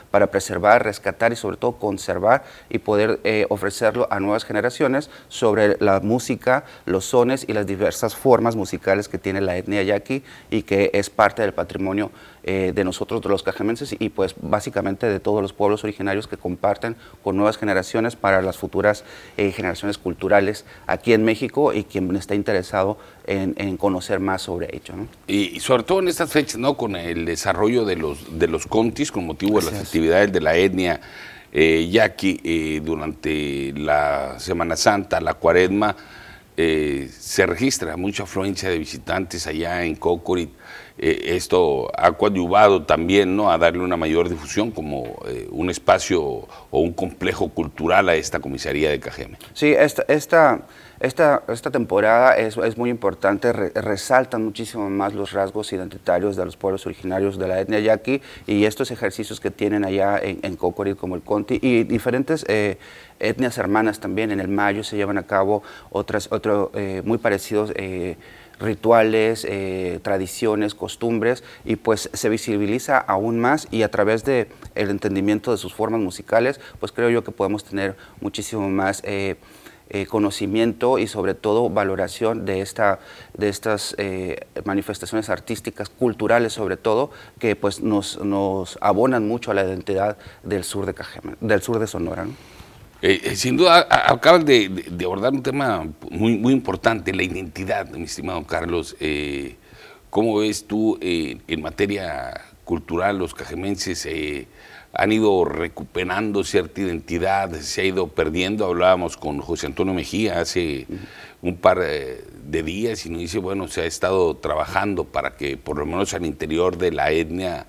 para preservar, rescatar y sobre todo conservar y poder eh, ofrecerlo a nuevas generaciones sobre la música, los sones y las diversas formas musicales que tiene la etnia yaqui y que es parte del patrimonio eh, de nosotros, de los cajemenses y pues básicamente de todos los pueblos originarios que comparten con nuevas generaciones para las futuras eh, generaciones culturales aquí en México y quien está interesado en, conocer más sobre ello. Y, sobre todo en estas fechas, ¿no? con el desarrollo de los, de los contis con motivo de las actividades de la etnia eh, yaqui eh, durante la Semana Santa, la cuaresma, se registra mucha afluencia de visitantes allá en Cocorit eh, esto ha coadyuvado también ¿no? a darle una mayor difusión como eh, un espacio o un complejo cultural a esta comisaría de Cajeme. Sí, esta, esta, esta, esta temporada es, es muy importante, resaltan muchísimo más los rasgos identitarios de los pueblos originarios de la etnia yaqui y estos ejercicios que tienen allá en, en Cocorit como el Conti y diferentes eh, etnias hermanas también. En el Mayo se llevan a cabo otras, otro, muy parecidos rituales, eh, tradiciones, costumbres y pues se visibiliza aún más y a través de el entendimiento de sus formas musicales pues creo yo que podemos tener muchísimo más eh, eh, conocimiento y sobre todo valoración de, esta, de estas manifestaciones artísticas, culturales sobre todo, que pues nos, nos abonan mucho a la identidad del sur de, del sur de Sonora. Eh, eh, sin duda, acabas de, abordar un tema muy, muy importante, la identidad, mi estimado Carlos. Eh, ¿Cómo ves tú en materia cultural los cajemenses han ido recuperando cierta identidad, se ha ido perdiendo? Hablábamos con José Antonio Mejía hace un par de días y nos dice, bueno, se ha estado trabajando para que por lo menos al interior de la etnia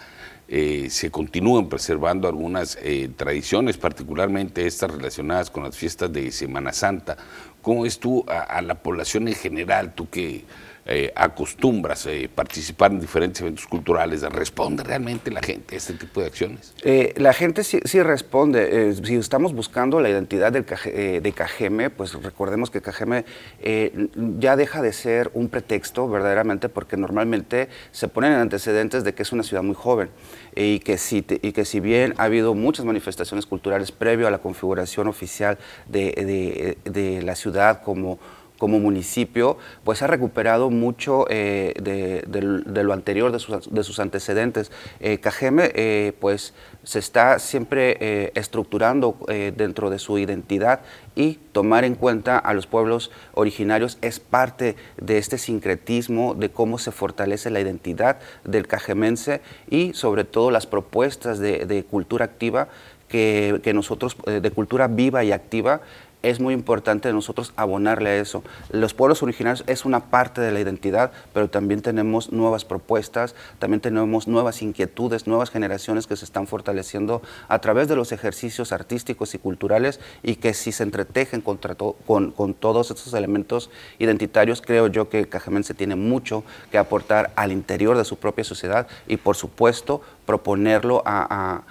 eh, se continúen preservando algunas eh, tradiciones, particularmente estas relacionadas con las fiestas de Semana Santa. ¿Cómo es tú a, la población en general, tú que eh, acostumbras a participar en diferentes eventos culturales, ¿responde realmente la gente a este tipo de acciones? la gente sí, responde. si estamos buscando la identidad de Cajeme, pues recordemos que Cajeme ya deja de ser un pretexto verdaderamente porque normalmente se ponen en antecedentes de que es una ciudad muy joven y que, si, y que si bien ha habido muchas manifestaciones culturales previo a la configuración oficial de, la ciudad como, como municipio, pues ha recuperado mucho eh, de, lo anterior, de sus, de sus antecedentes. Eh, Cajeme, eh, pues se está siempre eh, estructurando dentro de su identidad y tomar en cuenta a los pueblos originarios es parte de este sincretismo de cómo se fortalece la identidad del cajemense y sobre todo las propuestas de, cultura activa que, nosotros, de cultura viva y activa, es muy importante nosotros abonarle a eso. Los pueblos originarios es una parte de la identidad, pero también tenemos nuevas propuestas, también tenemos nuevas inquietudes, nuevas generaciones que se están fortaleciendo a través de los ejercicios artísticos y culturales y que si se entretejen con, con, todos estos elementos identitarios, creo yo que Cajamense tiene mucho que aportar al interior de su propia sociedad y por supuesto proponerlo a a,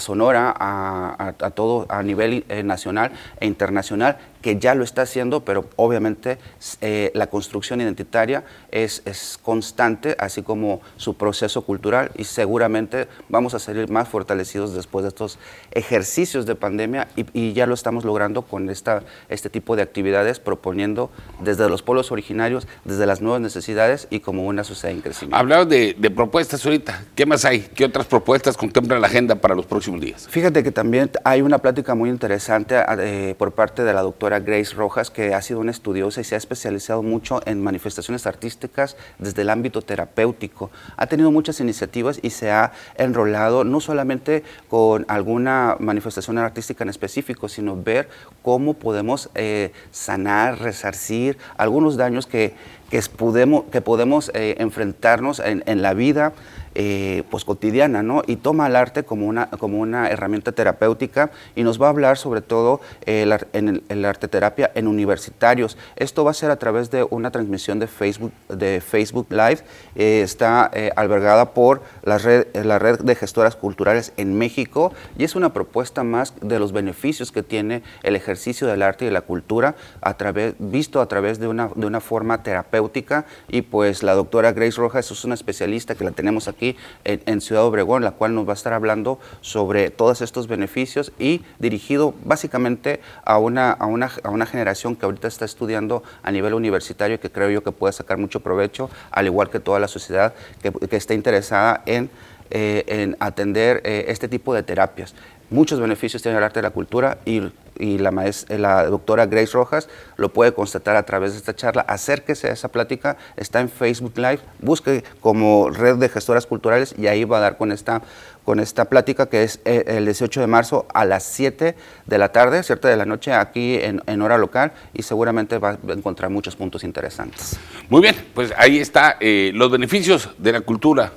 Sonora, a, todo a nivel eh, nacional e internacional, que ya lo está haciendo, pero obviamente eh, la construcción identitaria es, es, constante, así como su proceso cultural, y seguramente vamos a salir más fortalecidos después de estos ejercicios de pandemia, y, ya lo estamos logrando con esta, este tipo de actividades, proponiendo desde los pueblos originarios, desde las nuevas necesidades y como una sociedad en crecimiento. Hablamos de, de propuestas ahorita, ¿qué más hay? ¿Qué otras propuestas contempla la agenda para los próximos días? Fíjate que también hay una plática muy interesante eh, por parte de la doctora Grace Rojas, que ha sido una estudiosa y se ha especializado mucho en manifestaciones artísticas desde el ámbito terapéutico. Ha tenido muchas iniciativas y se ha enrolado no solamente con alguna manifestación artística en específico, sino ver cómo podemos eh, sanar, resarcir algunos daños que, que podemos, que podemos eh, enfrentarnos en, en la vida eh, pues cotidiana, ¿no? Y toma el arte como una, como una herramienta terapéutica y nos va a hablar sobre todo eh, en el, arte terapia en universitarios. Esto va a ser a través de una transmisión de Facebook, de Facebook Live. Eh, está albergada por la red, la red de gestoras culturales en México y es una propuesta más de los beneficios que tiene el ejercicio del arte y de la cultura a través, visto a través de una, de una forma terapéutica y pues la doctora Grace Rojas es una especialista que la tenemos aquí en, Ciudad Obregón, la cual nos va a estar hablando sobre todos estos beneficios y dirigido básicamente a una, a una, a una generación que ahorita está estudiando a nivel universitario que creo yo que puede sacar mucho provecho, al igual que toda la sociedad que, esté interesada en, eh, en atender eh, este tipo de terapias. Muchos beneficios tiene el arte de la cultura y y la, la doctora Grace Rojas lo puede constatar a través de esta charla. Acérquese a esa plática, está en Facebook Live, busque como red de gestoras culturales y ahí va a dar con esta, con esta plática que es eh, el 18 de marzo a las 7 de la tarde, 7 de la noche aquí en, hora local y seguramente va a encontrar muchos puntos interesantes. Muy bien, pues ahí está eh, los beneficios de la cultura.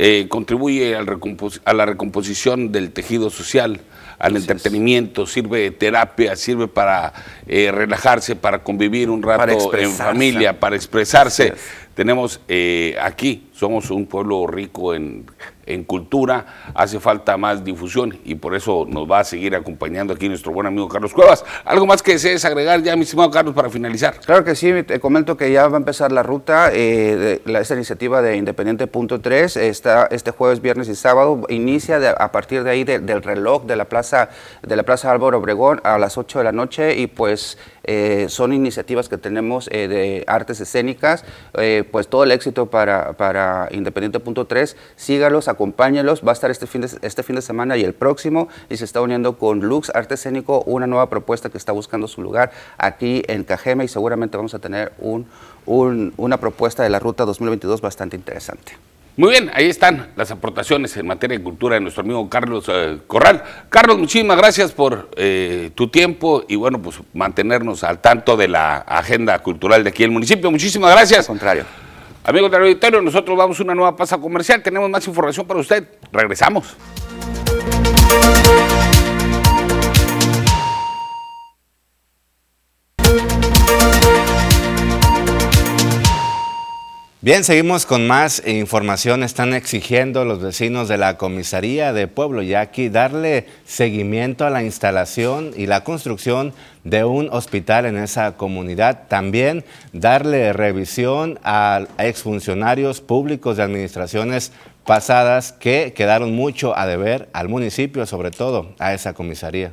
Eh, contribuye a la recomposición del tejido social, al entretenimiento, sirve de terapia, sirve para eh, relajarse, para convivir un rato en familia, para expresarse. Tenemos eh, aquí, somos un pueblo rico en en cultura, hace falta más difusión y por eso nos va a seguir acompañando aquí nuestro buen amigo Carlos Cuevas. ¿Algo más que desees agregar ya, mi estimado Carlos, para finalizar? Claro que sí, te comento que ya va a empezar la ruta, eh, de, esta iniciativa de Independiente Punto 3, está este jueves, viernes y sábado, inicia a partir de ahí del reloj de la plaza de la plaza Álvaro Obregón a las 8 de la noche y pues eh, son iniciativas que tenemos eh, de artes escénicas, eh, pues todo el éxito para, para Independiente.3, sígalos, acompáñenlos, va a estar este fin, de, este fin de semana y el próximo, y se está uniendo con Lux Arte Escénico, una nueva propuesta que está buscando su lugar aquí en Cajeme y seguramente vamos a tener un, una propuesta de la Ruta 2022 bastante interesante. Muy bien, ahí están las aportaciones en materia de cultura de nuestro amigo Carlos eh, Corral. Carlos, muchísimas gracias por eh, tu tiempo y bueno, pues mantenernos al tanto de la agenda cultural de aquí el municipio. Muchísimas gracias. Al contrario. Amigos del auditorio, nosotros vamos a una nueva pasa comercial. Tenemos más información para usted. Regresamos. Bien, seguimos con más información. Están exigiendo los vecinos de la comisaría de Pueblo Yaqui darle seguimiento a la instalación y la construcción de un hospital en esa comunidad. También darle revisión a exfuncionarios públicos de administraciones pasadas que quedaron mucho a deber al municipio, sobre todo a esa comisaría.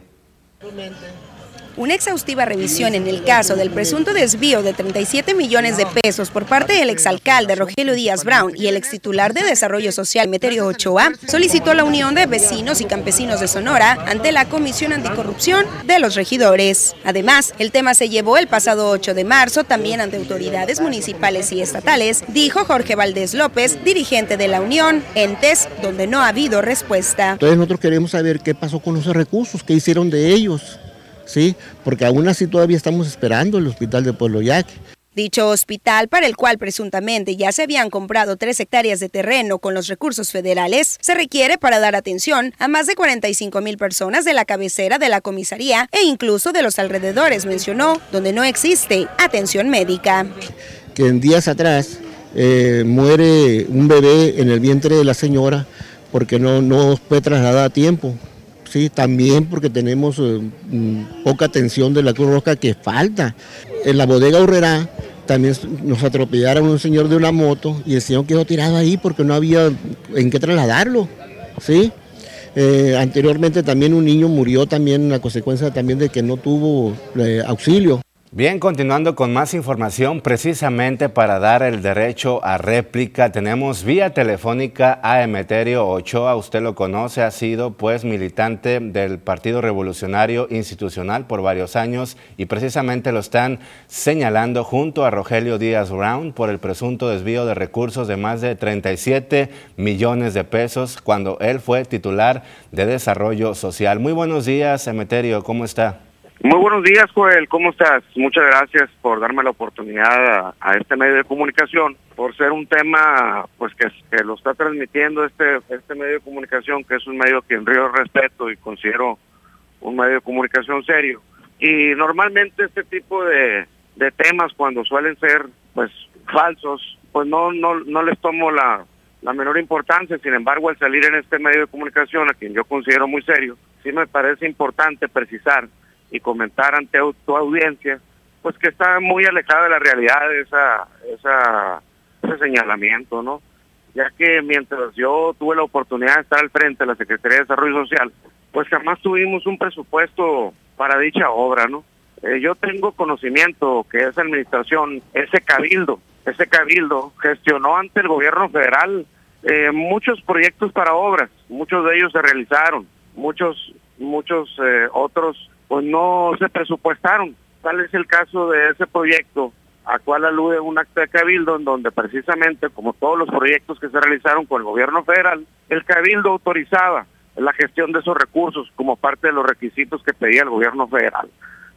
Una exhaustiva revisión en el caso del presunto desvío de 37 millones de pesos por parte del exalcalde Rogelio Díaz Brown y el extitular de Desarrollo Social Meterio Ochoa solicitó la unión de vecinos y campesinos de Sonora ante la Comisión Anticorrupción de los regidores. Además, el tema se llevó el pasado 8 de marzo también ante autoridades municipales y estatales, dijo Jorge Valdés López, dirigente de la Unión, entes donde no ha habido respuesta. Entonces nosotros queremos saber qué pasó con los recursos, qué hicieron de ellos. ¿Sí? Porque aún así todavía estamos esperando el hospital de Pueblo Yaqui. Dicho hospital, para el cual presuntamente ya se habían comprado tres hectáreas de terreno con los recursos federales, se requiere para dar atención a más de 45 mil personas de la cabecera de la comisaría e incluso de los alrededores, mencionó, donde no existe atención médica. Que en días atrás eh, muere un bebé en el vientre de la señora porque no, no fue trasladada a tiempo sí, también porque tenemos eh, mm, poca atención de la Cruz Roja que falta. En la bodega Urrera también nos atropellaron un señor de una moto y el señor quedó tirado ahí porque no había en qué trasladarlo, ¿sí? Eh, anteriormente también un niño murió también a consecuencia también de que no tuvo eh, auxilio. Bien, continuando con más información, precisamente para dar el derecho a réplica, tenemos vía telefónica a Emeterio Ochoa, usted lo conoce, ha sido pues militante del Partido Revolucionario Institucional por varios años y precisamente lo están señalando junto a Rogelio Díaz Brown por el presunto desvío de recursos de más de 37 millones de pesos cuando él fue titular de Desarrollo Social. Muy buenos días, Emeterio, ¿cómo está? Muy buenos días, Joel. ¿Cómo estás? Muchas gracias por darme la oportunidad a, este medio de comunicación, por ser un tema pues que, lo está transmitiendo este este medio de comunicación, que es un medio que en río respeto y considero un medio de comunicación serio. Y normalmente este tipo de, de temas, cuando suelen ser pues falsos, pues no, no, no les tomo la, la menor importancia. Sin embargo, al salir en este medio de comunicación, a quien yo considero muy serio, sí me parece importante precisar y comentar ante tu audiencia, pues que está muy alejada de la realidad esa, esa, ese señalamiento, ¿no? Ya que mientras yo tuve la oportunidad de estar al frente de la Secretaría de Desarrollo Social, pues jamás tuvimos un presupuesto para dicha obra, ¿no? Eh, yo tengo conocimiento que esa administración, ese cabildo, ese cabildo gestionó ante el gobierno federal eh, muchos proyectos para obras, muchos de ellos se realizaron, muchos muchos eh, otros pues no se presupuestaron. Tal es el caso de ese proyecto a cual alude un acta de cabildo en donde precisamente, como todos los proyectos que se realizaron con el gobierno federal, el cabildo autorizaba la gestión de esos recursos como parte de los requisitos que pedía el gobierno federal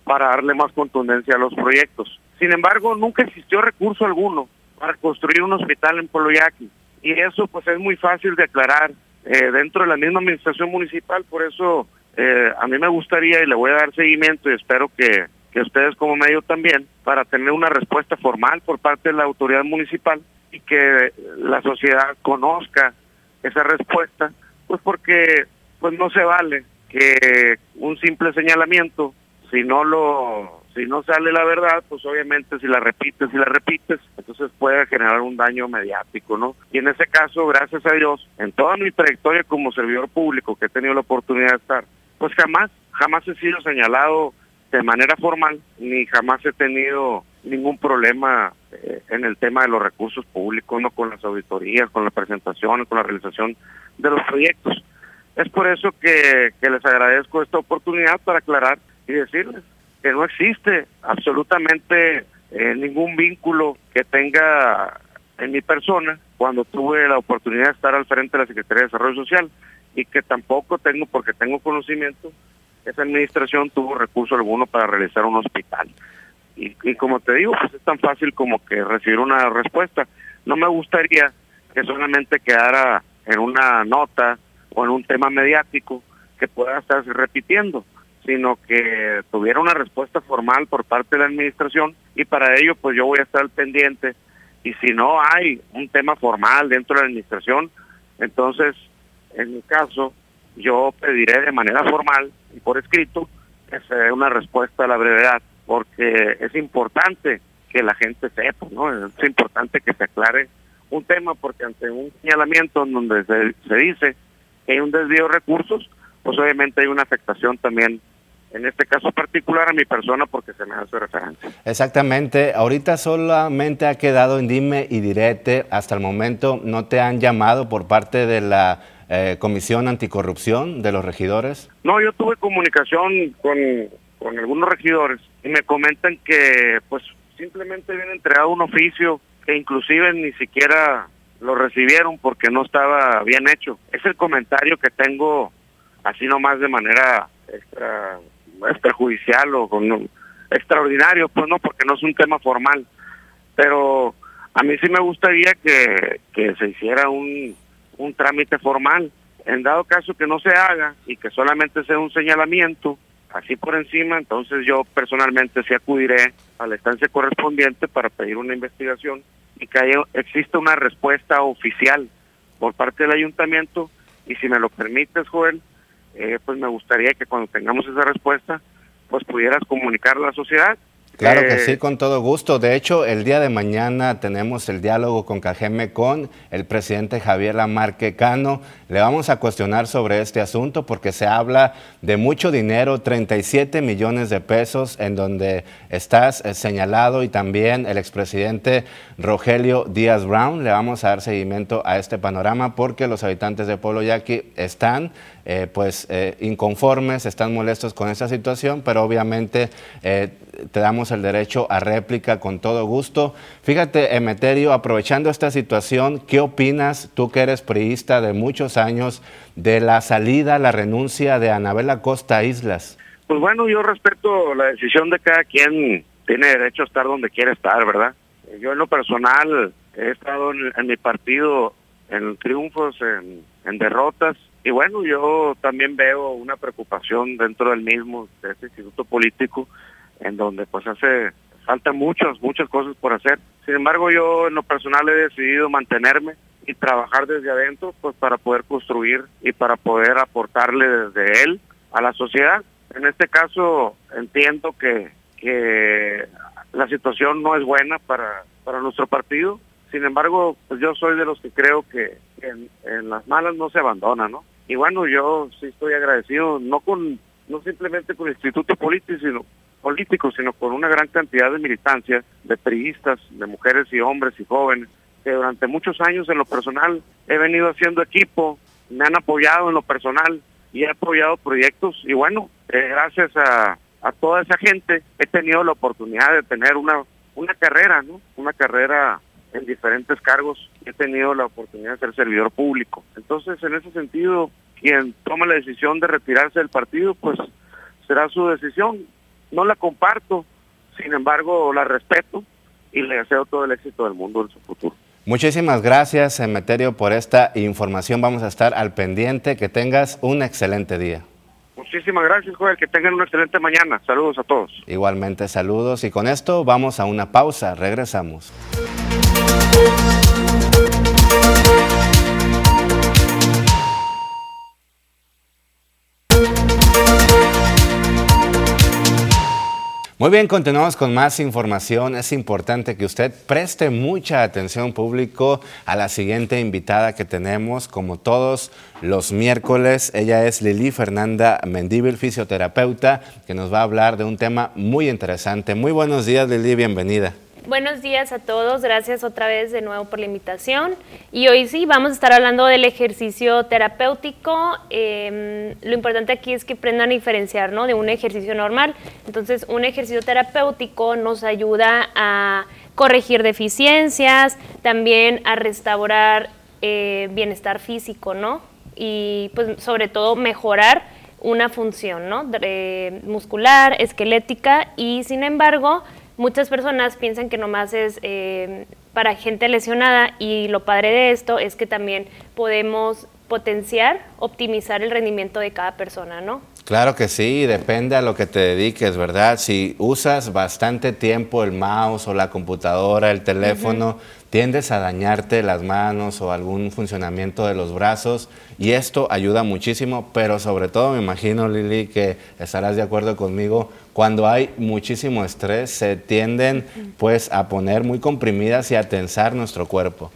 para darle más contundencia a los proyectos. Sin embargo, nunca existió recurso alguno para construir un hospital en Poloyaki y eso pues es muy fácil de aclarar eh, dentro de la misma administración municipal, por eso eh, a mí me gustaría y le voy a dar seguimiento y espero que, que ustedes como medio también, para tener una respuesta formal por parte de la autoridad municipal y que la sociedad conozca esa respuesta, pues porque pues no se vale que un simple señalamiento, si no lo si no sale la verdad, pues obviamente si la repites, si la repites, entonces puede generar un daño mediático, ¿no? Y en ese caso, gracias a Dios, en toda mi trayectoria como servidor público que he tenido la oportunidad de estar, pues jamás, jamás he sido señalado de manera formal, ni jamás he tenido ningún problema eh, en el tema de los recursos públicos, no con las auditorías, con la presentación, con la realización de los proyectos. Es por eso que, les agradezco esta oportunidad para aclarar y decirles que no existe absolutamente eh, ningún vínculo que tenga en mi persona cuando tuve la oportunidad de estar al frente de la Secretaría de Desarrollo Social y que tampoco tengo, porque tengo conocimiento, esa administración tuvo recurso alguno para realizar un hospital. Y, como te digo, pues es tan fácil como que recibir una respuesta. no me gustaría que solamente quedara en una nota o en un tema mediático que pueda estarse repitiendo, sino que tuviera una respuesta formal por parte de la administración y para ello pues yo voy a estar al pendiente y si no hay un tema formal dentro de la administración, entonces en mi caso yo pediré de manera formal y por escrito que se dé una respuesta a la brevedad, porque es importante que la gente sepa, ¿no? Es importante que se aclare un tema, porque ante un señalamiento en donde se, se dice que hay un desvío de recursos, pues obviamente hay una afectación también en este caso particular a mi persona porque se me hace referencia. Exactamente, ahorita solamente ha quedado en dime y direte, hasta el momento no te han llamado por parte de la eh, Comisión Anticorrupción de los regidores? No, yo tuve comunicación con, con algunos regidores y me comentan que pues simplemente viene entregado un oficio que inclusive ni siquiera lo recibieron porque no estaba bien hecho. Es el comentario que tengo así nomás de manera extra, extrajudicial o con, extraordinario, pues no, porque no es un tema formal. Pero a mí sí me gustaría que, que se hiciera un, un trámite formal. En dado caso que no se haga y que solamente sea un señalamiento, así por encima, entonces yo personalmente sí acudiré a la instancia correspondiente para pedir una investigación y que haya, exista una respuesta oficial por parte del ayuntamiento y si me lo permites, Joel, eh, pues me gustaría que cuando tengamos esa respuesta, pues pudieras comunicar a la sociedad Claro que sí, con todo gusto. De hecho, el día de mañana tenemos el diálogo con Cajeme con el presidente Javier Lamarque Cano. Le vamos a cuestionar sobre este asunto porque se habla de mucho dinero, 37 millones de pesos, en donde estás eh, señalado y también el expresidente Rogelio Díaz Brown. Le vamos a dar seguimiento a este panorama porque los habitantes de Pueblo Yaqui están eh, pues eh, inconformes, están molestos con esta situación, pero obviamente te damos el derecho a réplica con todo gusto. Fíjate, Emeterio, aprovechando esta situación, ¿qué opinas tú que eres priista de muchos años de la salida, la renuncia de Anabela Costa Islas? Pues bueno, yo respeto la decisión de cada quien, tiene derecho a estar donde quiere estar, ¿verdad? Yo en lo personal he estado en, mi partido en triunfos, en derrotas, y bueno, yo también veo una preocupación dentro del mismo, de este instituto político, en donde pues hace falta muchas, muchas cosas por hacer. Sin embargo, yo en lo personal he decidido mantenerme y trabajar desde adentro pues para poder construir y para poder aportarle desde él a la sociedad. En este caso entiendo que, que la situación no es buena para, para nuestro partido. Sin embargo, pues yo soy de los que creo que en, en las malas no se abandona, ¿no? Y bueno, yo sí estoy agradecido, no con no simplemente con el Instituto Político, sino políticos, sino con una gran cantidad de militancia, de periodistas, de mujeres y hombres y jóvenes, que durante muchos años en lo personal he venido haciendo equipo, me han apoyado en lo personal y he apoyado proyectos y bueno, eh, gracias a, a toda esa gente he tenido la oportunidad de tener una, una carrera, ¿no? Una carrera en diferentes cargos, he tenido la oportunidad de ser servidor público. Entonces, en ese sentido, quien toma la decisión de retirarse del partido, pues será su decisión no la comparto, sin embargo la respeto y le deseo todo el éxito del mundo en su futuro. Muchísimas gracias, Emeterio, por esta información. Vamos a estar al pendiente. Que tengas un excelente día. Muchísimas gracias, Joel. Que tengan una excelente mañana. Saludos a todos. Igualmente, saludos. Y con esto vamos a una pausa. Regresamos. Muy bien, continuamos con más información. Es importante que usted preste mucha atención público a la siguiente invitada que tenemos, como todos los miércoles. Ella es Lili Fernanda Mendíbil, fisioterapeuta, que nos va a hablar de un tema muy interesante. Muy buenos días, Lili, bienvenida. Buenos días a todos, gracias otra vez de nuevo por la invitación. Y hoy sí, vamos a estar hablando del ejercicio terapéutico. Em, lo importante aquí es que aprendan a diferenciar ¿no? de un ejercicio normal. Entonces, un ejercicio terapéutico nos ayuda a corregir deficiencias, también a restaurar eh, bienestar físico, ¿no? Y pues sobre todo mejorar una función, ¿no? muscular, esquelética y sin embargo muchas personas piensan que nomás es eh, para gente lesionada y lo padre de esto es que también podemos potenciar, optimizar el rendimiento de cada persona, ¿no? Claro que sí, depende a lo que te dediques, ¿verdad? Si usas bastante tiempo el mouse o la computadora, el teléfono, tiendes a dañarte las manos o algún funcionamiento de los brazos y esto ayuda muchísimo, pero sobre todo me imagino, Lili, que estarás de acuerdo conmigo, cuando hay muchísimo estrés se tienden pues a poner muy comprimidas y a tensar nuestro cuerpo.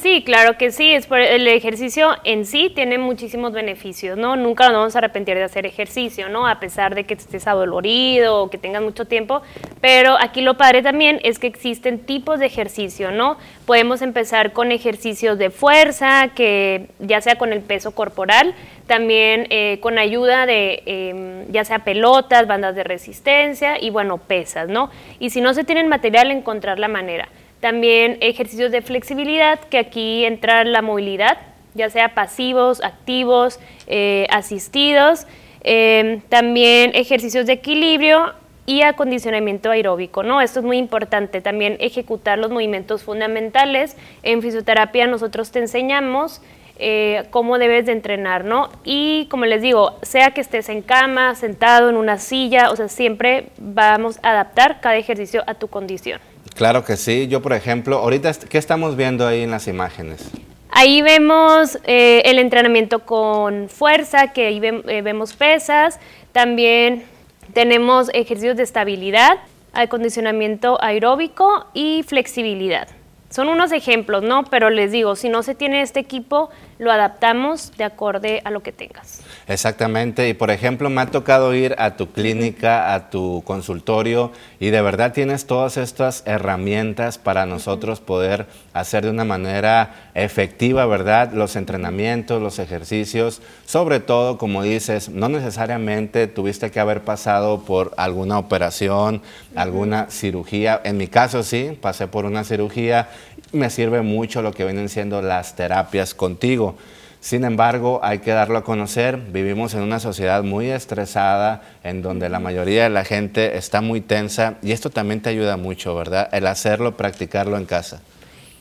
Sí, claro que sí. Es por el ejercicio en sí tiene muchísimos beneficios, ¿no? Nunca nos vamos a arrepentir de hacer ejercicio, ¿no? A pesar de que estés adolorido o que tengas mucho tiempo. Pero aquí lo padre también es que existen tipos de ejercicio, ¿no? Podemos empezar con ejercicios de fuerza, que ya sea con el peso corporal, también eh, con ayuda de em, ya sea pelotas, bandas de resistencia y bueno, pesas, ¿no? Y si no se tienen material, encontrar la manera. También ejercicios de flexibilidad, que aquí entra la movilidad, ya sea pasivos, activos, eh, asistidos. Em, también ejercicios de equilibrio y acondicionamiento aeróbico, ¿no? Esto es muy importante, también ejecutar los movimientos fundamentales. En fisioterapia nosotros te enseñamos eh, cómo debes de entrenar, ¿no? Y como les digo, sea que estés en cama, sentado en una silla, o sea, siempre vamos a adaptar cada ejercicio a tu condición. Claro que sí. Yo, por ejemplo, ahorita, ¿qué estamos viendo ahí en las imágenes? Ahí vemos eh, el entrenamiento con fuerza, que ahí eh, vemos pesas. También tenemos ejercicios de estabilidad, acondicionamiento aeróbico y flexibilidad. Son unos ejemplos, ¿no? Pero les digo, si no se tiene este equipo, lo adaptamos de acorde a lo que tengas. Exactamente, y por ejemplo me ha tocado ir a tu clínica, a tu consultorio y de verdad tienes todas estas herramientas para nosotros poder hacer de una manera efectiva, ¿verdad? Los entrenamientos, los ejercicios, sobre todo, como dices, no necesariamente tuviste que haber pasado por alguna operación, alguna cirugía. En mi caso sí, pasé por una cirugía, me sirve mucho lo que vienen siendo las terapias contigo. Sin embargo, hay que darlo a conocer, vivimos en una sociedad muy estresada, en donde la mayoría de la gente está muy tensa y esto también te ayuda mucho, ¿verdad? El hacerlo, practicarlo en casa.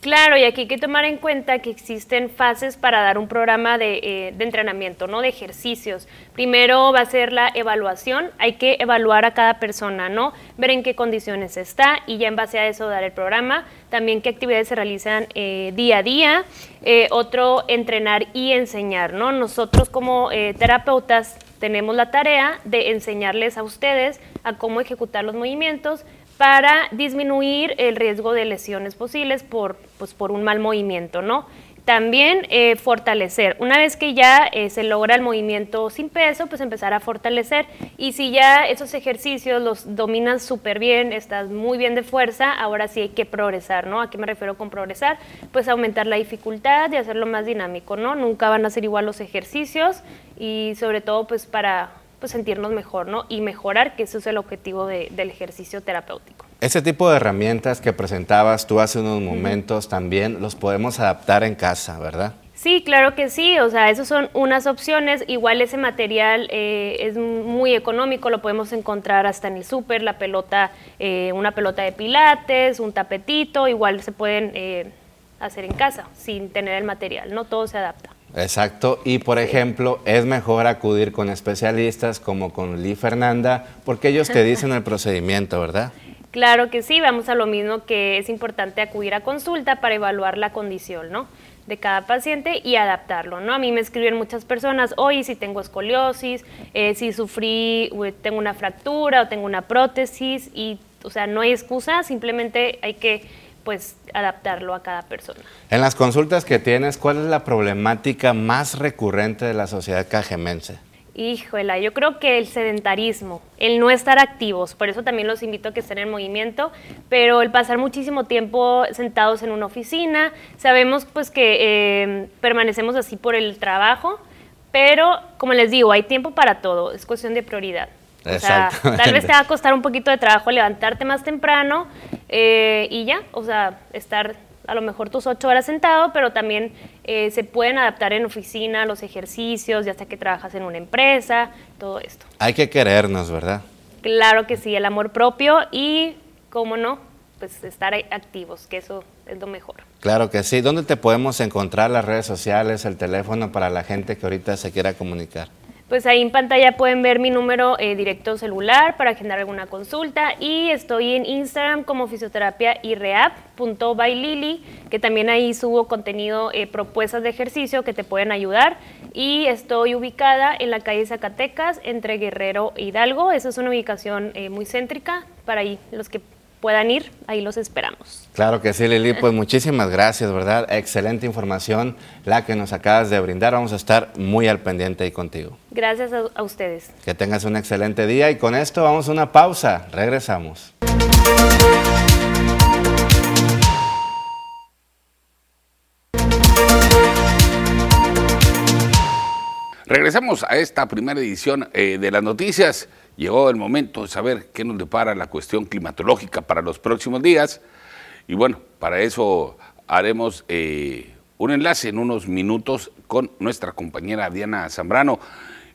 Claro, y aquí hay que tomar en cuenta que existen fases para dar un programa de, eh, de, entrenamiento, ¿no? De ejercicios. Primero va a ser la evaluación, hay que evaluar a cada persona, ¿no? Ver en qué condiciones está y ya en base a eso dar el programa. También qué actividades se realizan eh, día a día. Eh, otro, entrenar y enseñar, ¿no? Nosotros como terapeutas tenemos la tarea de enseñarles a ustedes a cómo ejecutar los movimientos, para disminuir el riesgo de lesiones posibles por, pues, por un mal movimiento, ¿no? También eh, fortalecer. Una vez que ya eh, se logra el movimiento sin peso, pues empezar a fortalecer. Y si ya esos ejercicios los dominas súper bien, estás muy bien de fuerza, ahora sí hay que progresar, ¿no? ¿A qué me refiero con progresar? Pues aumentar la dificultad y hacerlo más dinámico, ¿no? Nunca van a ser igual los ejercicios y sobre todo pues para pues sentirnos mejor, ¿no? Y mejorar, que eso es el objetivo del ejercicio terapéutico. Ese tipo de herramientas que presentabas tú hace unos momentos también los podemos adaptar en casa, ¿verdad? Sí, claro que sí, o sea, esas son unas opciones, igual ese material eh, es muy económico, lo podemos encontrar hasta en el súper, la pelota, eh, una pelota de pilates, un tapetito, igual se pueden eh, hacer en casa sin tener el material, no todo se adapta. Exacto, y por ejemplo, es mejor acudir con especialistas como con Lee Fernanda, porque ellos te dicen el procedimiento, ¿verdad? Claro que sí, vamos a lo mismo que es importante acudir a consulta para evaluar la condición, ¿no? de cada paciente y adaptarlo, ¿no? A mí me escriben muchas personas, oye, si tengo escoliosis, eh, si sufrí, tengo una fractura o tengo una prótesis y, o sea, no hay excusa, simplemente hay que pues adaptarlo a cada persona. En las consultas que tienes, ¿cuál es la problemática más recurrente de la sociedad cajemense? Híjole, yo creo que el sedentarismo, el no estar activos, por eso también los invito a que estén en movimiento, pero el pasar muchísimo tiempo sentados en una oficina, sabemos pues que eh, permanecemos así por el trabajo, pero como les digo, hay tiempo para todo, es cuestión de prioridad. O sea, tal vez te va a costar un poquito de trabajo levantarte más temprano eh, y ya, o sea, estar a lo mejor tus ocho horas sentado, pero también eh, se pueden adaptar en oficina los ejercicios, ya sea que trabajas en una empresa, todo esto. Hay que querernos, ¿verdad? Claro que sí, el amor propio y, cómo no, pues estar activos, que eso es lo mejor. Claro que sí. ¿Dónde te podemos encontrar las redes sociales, el teléfono para la gente que ahorita se quiera comunicar? Pues ahí en pantalla pueden ver mi número eh, directo celular para agendar alguna consulta y estoy en Instagram como fisioterapia y lili que también ahí subo contenido, eh, propuestas de ejercicio que te pueden ayudar y estoy ubicada en la calle Zacatecas entre Guerrero e Hidalgo. Esa es una ubicación eh, muy céntrica para ahí los que puedan ir, ahí los esperamos. Claro que sí, Lili, pues muchísimas gracias, ¿verdad? Excelente información la que nos acabas de brindar. Vamos a estar muy al pendiente ahí contigo. Gracias a, a ustedes. Que tengas un excelente día y con esto vamos a una pausa. Regresamos. Regresamos a esta primera edición eh, de las noticias. Llegó el momento de saber qué nos depara la cuestión climatológica para los próximos días. Y bueno, para eso haremos eh, un enlace en unos minutos con nuestra compañera Diana Zambrano.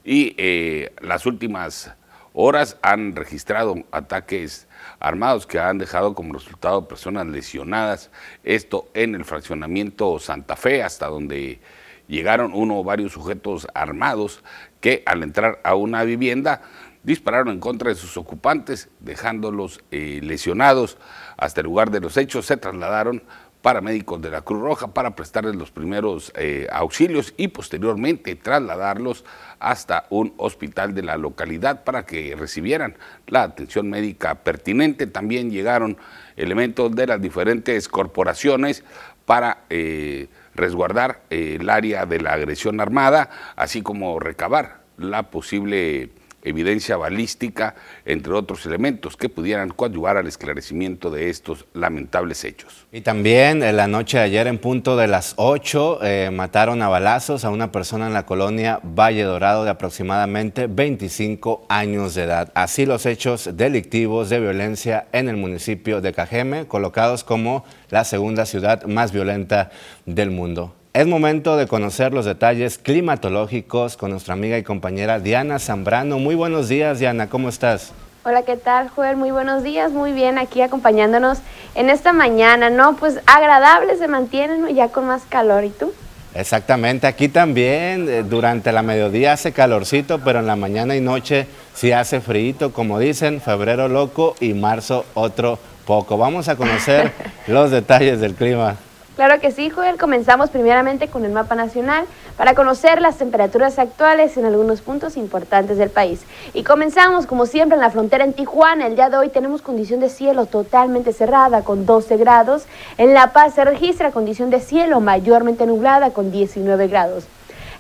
Y eh, las últimas horas han registrado ataques armados que han dejado como resultado personas lesionadas. Esto en el fraccionamiento Santa Fe, hasta donde llegaron uno o varios sujetos armados que al entrar a una vivienda dispararon en contra de sus ocupantes, dejándolos eh, lesionados. Hasta el lugar de los hechos se trasladaron paramédicos de la Cruz Roja para prestarles los primeros eh, auxilios y posteriormente trasladarlos hasta un hospital de la localidad para que recibieran la atención médica pertinente. También llegaron elementos de las diferentes corporaciones para eh, resguardar el área de la agresión armada, así como recabar la posible evidencia balística, entre otros elementos que pudieran coadyuvar al esclarecimiento de estos lamentables hechos. Y también en la noche de ayer, en punto de las 8, eh, mataron a balazos a una persona en la colonia Valle Dorado de aproximadamente 25 años de edad. Así los hechos delictivos de violencia en el municipio de Cajeme, colocados como la segunda ciudad más violenta del mundo. Es momento de conocer los detalles climatológicos con nuestra amiga y compañera Diana Zambrano. Muy buenos días, Diana, ¿cómo estás? Hola, ¿qué tal, Joel? Muy buenos días, muy bien, aquí acompañándonos en esta mañana, ¿no? Pues agradable se mantiene, ¿no? Ya con más calor, ¿y tú? Exactamente, aquí también eh, durante la mediodía hace calorcito, pero en la mañana y noche sí hace frío, como dicen, febrero loco y marzo otro poco. Vamos a conocer los detalles del clima. Claro que sí, Joel. Comenzamos primeramente con el mapa nacional para conocer las temperaturas actuales en algunos puntos importantes del país. Y comenzamos, como siempre, en la frontera en Tijuana. El día de hoy tenemos condición de cielo totalmente cerrada con 12 grados. En La Paz se registra condición de cielo mayormente nublada con 19 grados.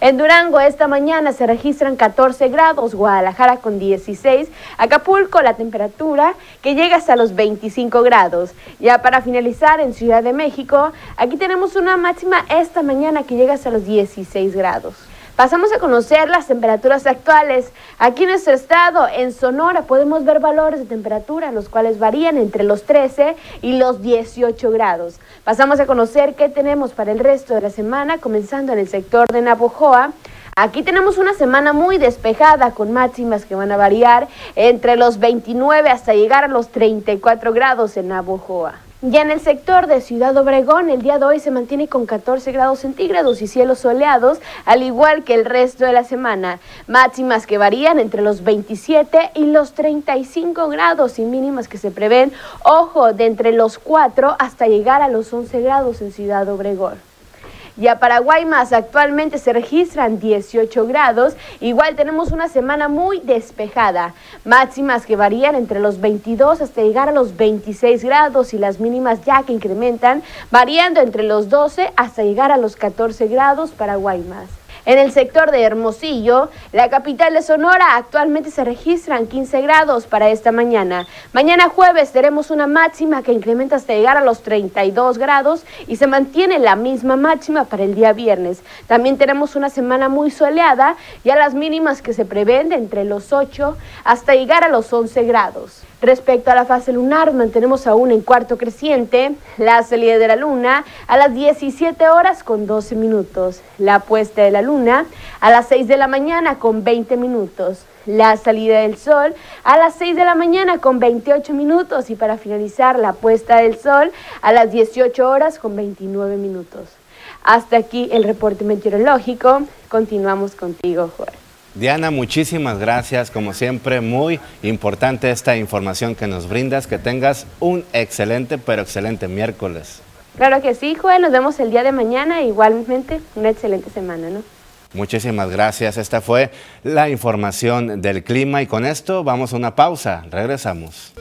En Durango esta mañana se registran 14 grados, Guadalajara con 16, Acapulco la temperatura que llega hasta los 25 grados. Ya para finalizar en Ciudad de México, aquí tenemos una máxima esta mañana que llega hasta los 16 grados. Pasamos a conocer las temperaturas actuales. Aquí en nuestro estado, en Sonora, podemos ver valores de temperatura, los cuales varían entre los 13 y los 18 grados. Pasamos a conocer qué tenemos para el resto de la semana, comenzando en el sector de Navojoa. Aquí tenemos una semana muy despejada con máximas que van a variar entre los 29 hasta llegar a los 34 grados en Navojoa. Ya en el sector de Ciudad Obregón, el día de hoy se mantiene con 14 grados centígrados y cielos soleados, al igual que el resto de la semana. Máximas que varían entre los 27 y los 35 grados y mínimas que se prevén, ojo, de entre los 4 hasta llegar a los 11 grados en Ciudad Obregón. Ya para Guaymas actualmente se registran 18 grados. Igual tenemos una semana muy despejada. Máximas que varían entre los 22 hasta llegar a los 26 grados y las mínimas ya que incrementan, variando entre los 12 hasta llegar a los 14 grados para Guaymas. En el sector de Hermosillo, la capital de Sonora, actualmente se registran 15 grados para esta mañana. Mañana jueves tenemos una máxima que incrementa hasta llegar a los 32 grados y se mantiene la misma máxima para el día viernes. También tenemos una semana muy soleada y a las mínimas que se prevén de entre los 8 hasta llegar a los 11 grados. Respecto a la fase lunar, mantenemos aún en cuarto creciente la salida de la luna a las 17 horas con 12 minutos, la puesta de la luna a las 6 de la mañana con 20 minutos, la salida del sol a las 6 de la mañana con 28 minutos y para finalizar la puesta del sol a las 18 horas con 29 minutos. Hasta aquí el reporte meteorológico. Continuamos contigo, Jorge. Diana, muchísimas gracias. Como siempre, muy importante esta información que nos brindas. Que tengas un excelente, pero excelente miércoles. Claro que sí, Joel. Nos vemos el día de mañana. Igualmente, una excelente semana, ¿no? Muchísimas gracias. Esta fue la información del clima y con esto vamos a una pausa. Regresamos.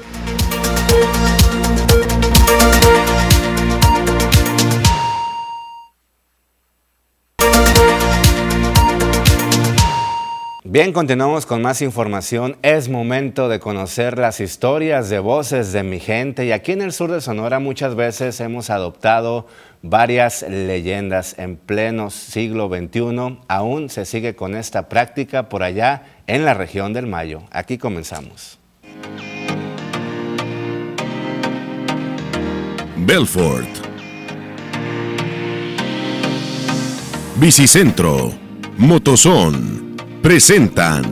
Bien, continuamos con más información. Es momento de conocer las historias de voces de mi gente y aquí en el sur de Sonora muchas veces hemos adoptado varias leyendas en pleno siglo XXI. Aún se sigue con esta práctica por allá en la región del Mayo. Aquí comenzamos. Belfort. Bicicentro. Motozón presentan.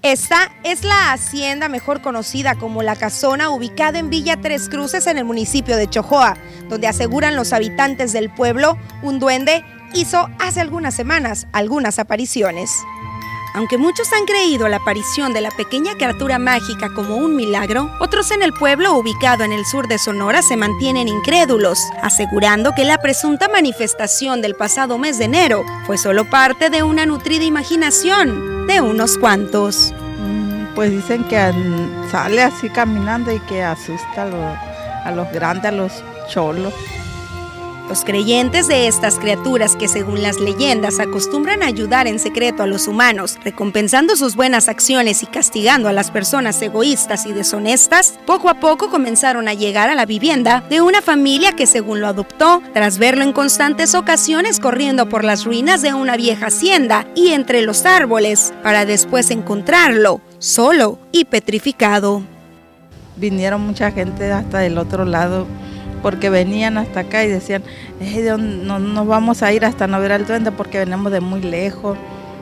Esta es la hacienda mejor conocida como La Casona, ubicada en Villa Tres Cruces en el municipio de Chojoa, donde aseguran los habitantes del pueblo un duende hizo hace algunas semanas algunas apariciones. Aunque muchos han creído la aparición de la pequeña criatura mágica como un milagro, otros en el pueblo ubicado en el sur de Sonora se mantienen incrédulos, asegurando que la presunta manifestación del pasado mes de enero fue solo parte de una nutrida imaginación de unos cuantos. Pues dicen que sale así caminando y que asusta a los, a los grandes, a los cholos. Los creyentes de estas criaturas que según las leyendas acostumbran ayudar en secreto a los humanos, recompensando sus buenas acciones y castigando a las personas egoístas y deshonestas, poco a poco comenzaron a llegar a la vivienda de una familia que según lo adoptó, tras verlo en constantes ocasiones corriendo por las ruinas de una vieja hacienda y entre los árboles, para después encontrarlo solo y petrificado. Vinieron mucha gente hasta del otro lado porque venían hasta acá y decían, no nos vamos a ir hasta no ver al duende porque venimos de muy lejos,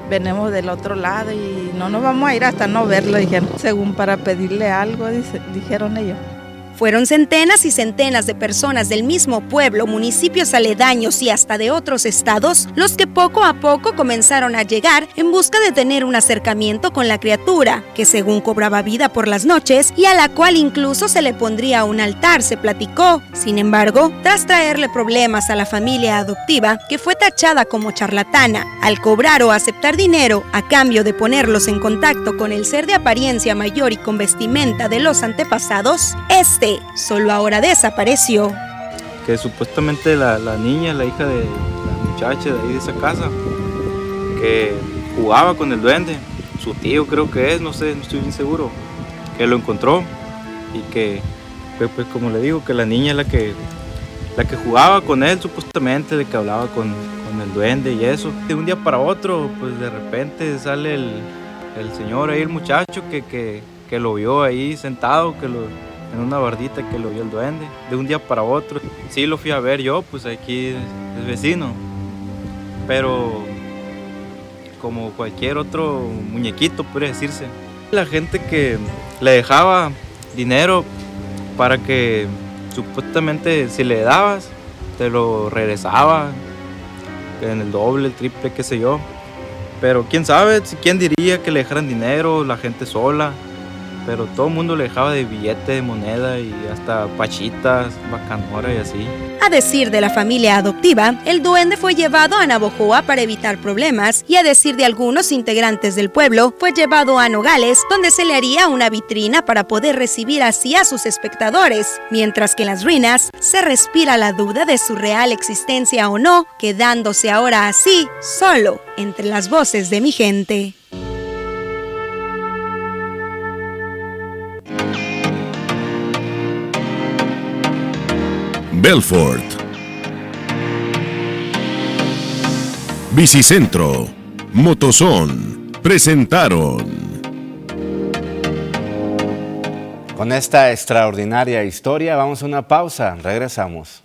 venimos del otro lado y no nos vamos a ir hasta no verlo, dijeron, según para pedirle algo, dijeron ellos. Fueron centenas y centenas de personas del mismo pueblo, municipios aledaños y hasta de otros estados los que poco a poco comenzaron a llegar en busca de tener un acercamiento con la criatura, que según cobraba vida por las noches y a la cual incluso se le pondría un altar, se platicó. Sin embargo, tras traerle problemas a la familia adoptiva, que fue tachada como charlatana, al cobrar o aceptar dinero a cambio de ponerlos en contacto con el ser de apariencia mayor y con vestimenta de los antepasados, este solo ahora desapareció. Que supuestamente la, niña, la hija de la muchacha de ahí de esa casa, que jugaba con el duende, su tío creo que es, no sé, no estoy bien seguro, que lo encontró y que, pues, pues, como le digo, que la niña es la que, la que jugaba con él supuestamente, de que hablaba con, el duende y eso. De un día para otro, pues de repente sale el, señor ahí, el muchacho que, que, que lo vio ahí sentado, que lo, en una bardita que lo vio el duende, de un día para otro. Sí lo fui a ver yo, pues aquí es vecino, pero como cualquier otro muñequito, puede decirse. La gente que le dejaba dinero para que supuestamente si le dabas, te lo regresaba en el doble, el triple, qué sé yo. Pero quién sabe, quién diría que le dejaran dinero, la gente sola pero todo el mundo le dejaba de billete, de moneda y hasta pachitas, bacanora y así. A decir de la familia adoptiva, el duende fue llevado a Navojoa para evitar problemas y a decir de algunos integrantes del pueblo, fue llevado a Nogales, donde se le haría una vitrina para poder recibir así a sus espectadores, mientras que en las ruinas se respira la duda de su real existencia o no, quedándose ahora así, solo entre las voces de mi gente. Belfort. Bicicentro, Motozón, presentaron. Con esta extraordinaria historia vamos a una pausa, regresamos.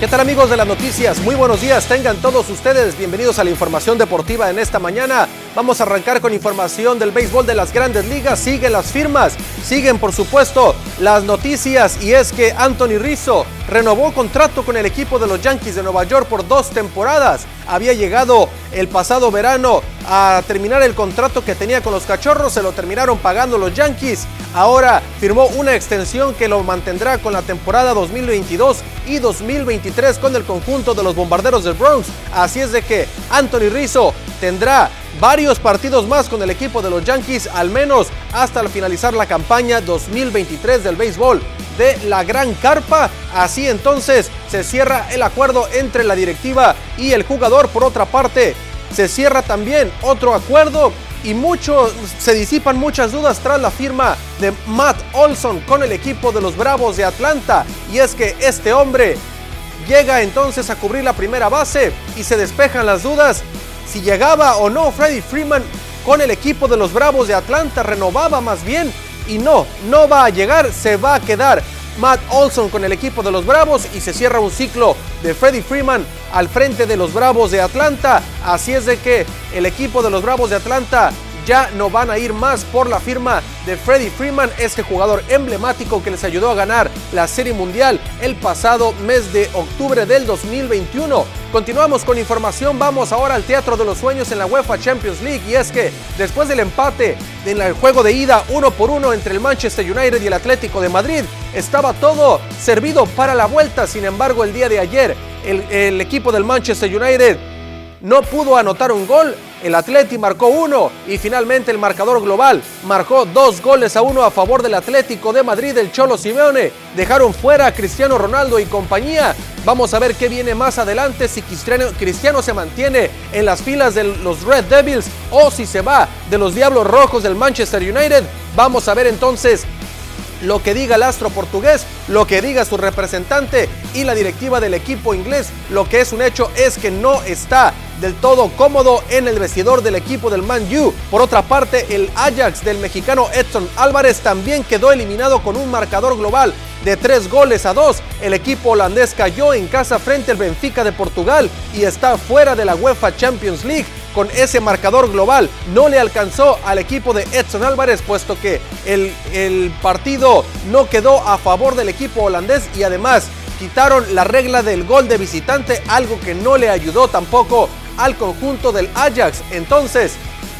¿Qué tal amigos de las noticias? Muy buenos días, tengan todos ustedes bienvenidos a la información deportiva en esta mañana. Vamos a arrancar con información del béisbol de las grandes ligas, siguen las firmas, siguen por supuesto las noticias y es que Anthony Rizzo renovó contrato con el equipo de los Yankees de Nueva York por dos temporadas. Había llegado el pasado verano a terminar el contrato que tenía con los Cachorros, se lo terminaron pagando los Yankees. Ahora firmó una extensión que lo mantendrá con la temporada 2022 y 2023 con el conjunto de los Bombarderos del Bronx. Así es de que Anthony Rizzo tendrá varios partidos más con el equipo de los Yankees, al menos hasta finalizar la campaña 2023 del béisbol de la Gran Carpa. Así entonces se cierra el acuerdo entre la directiva y el jugador. Por otra parte, se cierra también otro acuerdo y mucho, se disipan muchas dudas tras la firma de Matt Olson con el equipo de los Bravos de Atlanta. Y es que este hombre llega entonces a cubrir la primera base y se despejan las dudas si llegaba o no Freddie Freeman con el equipo de los Bravos de Atlanta, renovaba más bien y no, no va a llegar, se va a quedar Matt Olson con el equipo de los Bravos y se cierra un ciclo de Freddie Freeman al frente de los Bravos de Atlanta. Así es de que el equipo de los Bravos de Atlanta ya no van a ir más por la firma de Freddie Freeman, este jugador emblemático que les ayudó a ganar la Serie Mundial el pasado mes de octubre del 2021. Continuamos con información, vamos ahora al Teatro de los Sueños en la UEFA Champions League. Y es que después del empate en el juego de ida uno por uno entre el Manchester United y el Atlético de Madrid, estaba todo servido para la vuelta, sin embargo el día de ayer el, el equipo del Manchester United no pudo anotar un gol el Atleti marcó uno y finalmente el marcador global marcó dos goles a uno a favor del Atlético de Madrid, el Cholo Simeone. Dejaron fuera a Cristiano Ronaldo y compañía. Vamos a ver qué viene más adelante, si Cristiano, Cristiano se mantiene en las filas de los Red Devils o si se va de los Diablos Rojos del Manchester United. Vamos a ver entonces lo que diga el astro portugués, lo que diga su representante y la directiva del equipo inglés. Lo que es un hecho es que no está del todo cómodo en el vestidor del equipo del Man U. Por otra parte, el Ajax del mexicano Edson Álvarez también quedó eliminado con un marcador global de tres goles a dos. El equipo holandés cayó en casa frente al Benfica de Portugal y está fuera de la UEFA Champions League. Con ese marcador global no le alcanzó al equipo de Edson Álvarez, puesto que el, partido no quedó a favor del equipo holandés y además quitaron la regla del gol de visitante, algo que no le ayudó tampoco al conjunto del Ajax. Entonces,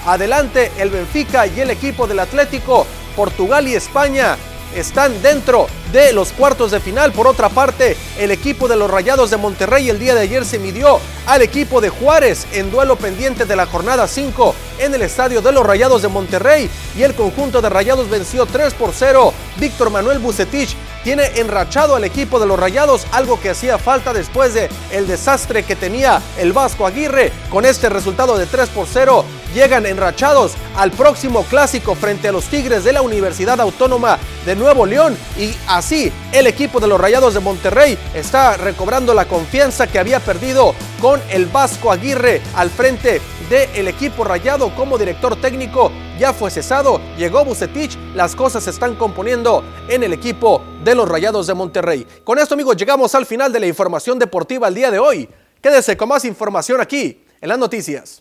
adelante el Benfica y el equipo del Atlético, Portugal y España están dentro de los cuartos de final. Por otra parte, el equipo de los Rayados de Monterrey el día de ayer se midió al equipo de Juárez en duelo pendiente de la jornada 5 en el estadio de los Rayados de Monterrey y el conjunto de Rayados venció 3 por 0. Víctor Manuel Bucetich tiene enrachado al equipo de los Rayados, algo que hacía falta después de el desastre que tenía el Vasco Aguirre. Con este resultado de 3 por 0, llegan enrachados al próximo clásico frente a los Tigres de la Universidad Autónoma de Nuevo León y así el equipo de los Rayados de Monterrey está recobrando la confianza que había perdido con el Vasco Aguirre al frente del equipo rayado como director técnico. Ya fue cesado, llegó Bucetich, las cosas se están componiendo en el equipo de los Rayados de Monterrey. Con esto amigos llegamos al final de la información deportiva el día de hoy. Quédese con más información aquí en las noticias.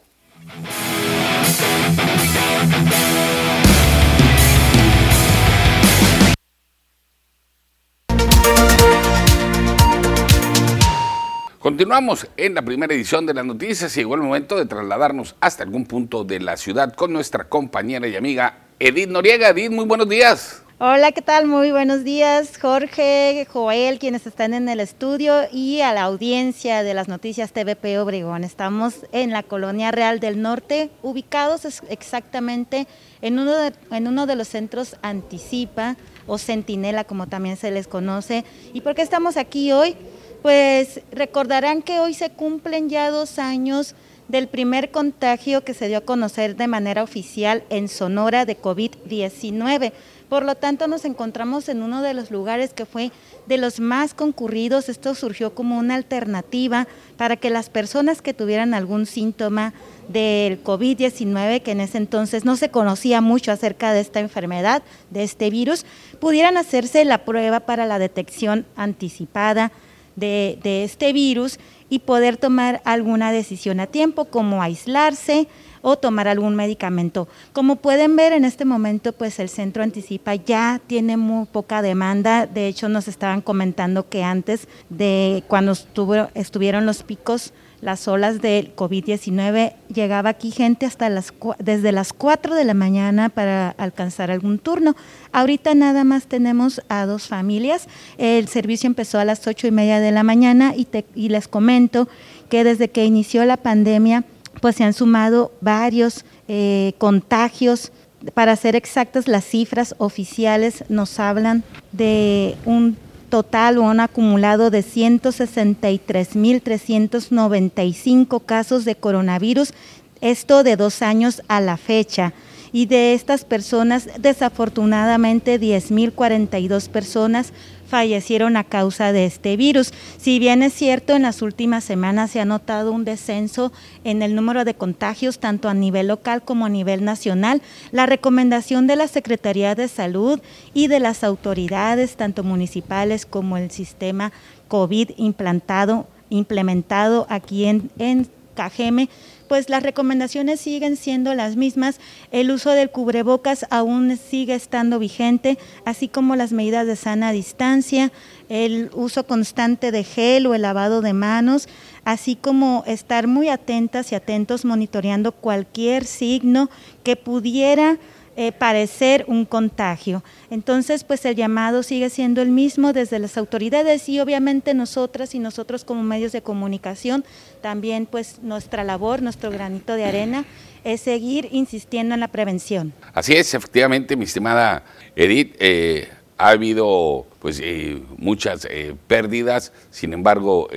Continuamos en la primera edición de las noticias y llegó el momento de trasladarnos hasta algún punto de la ciudad con nuestra compañera y amiga Edith Noriega. Edith, muy buenos días. Hola, ¿qué tal? Muy buenos días, Jorge, Joel, quienes están en el estudio y a la audiencia de las noticias TVP Obregón. Estamos en la Colonia Real del Norte, ubicados exactamente en uno de, en uno de los centros Anticipa o Centinela, como también se les conoce. ¿Y por qué estamos aquí hoy? Pues recordarán que hoy se cumplen ya dos años del primer contagio que se dio a conocer de manera oficial en Sonora de COVID-19. Por lo tanto, nos encontramos en uno de los lugares que fue de los más concurridos. Esto surgió como una alternativa para que las personas que tuvieran algún síntoma del COVID-19, que en ese entonces no se conocía mucho acerca de esta enfermedad, de este virus, pudieran hacerse la prueba para la detección anticipada de, de este virus y poder tomar alguna decisión a tiempo, como aislarse, o tomar algún medicamento. Como pueden ver en este momento, pues el centro Anticipa ya tiene muy poca demanda. De hecho, nos estaban comentando que antes de cuando estuvo, estuvieron los picos, las olas del COVID-19, llegaba aquí gente hasta las desde las 4 de la mañana para alcanzar algún turno. Ahorita nada más tenemos a dos familias. El servicio empezó a las 8 y media de la mañana y, y les comento que desde que inició la pandemia, pues se han sumado varios eh, contagios. Para ser exactas, las cifras oficiales nos hablan de un total o un acumulado de 163.395 casos de coronavirus, esto de dos años a la fecha y de estas personas, desafortunadamente 10.042 personas fallecieron a causa de este virus. Si bien es cierto, en las últimas semanas se ha notado un descenso en el número de contagios, tanto a nivel local como a nivel nacional, la recomendación de la Secretaría de Salud y de las autoridades, tanto municipales como el sistema COVID implantado, implementado aquí en, en Cajeme, pues las recomendaciones siguen siendo las mismas. El uso del cubrebocas aún sigue estando vigente, así como las medidas de sana distancia, el uso constante de gel o el lavado de manos, así como estar muy atentas y atentos monitoreando cualquier signo que pudiera eh, parecer un contagio. Entonces, pues el llamado sigue siendo el mismo desde las autoridades y obviamente nosotras y nosotros como medios de comunicación, también pues nuestra labor, nuestro granito de arena es seguir insistiendo en la prevención. Así es, efectivamente, mi estimada Edith. Eh, ha habido pues eh, muchas pérdidas, sin embargo,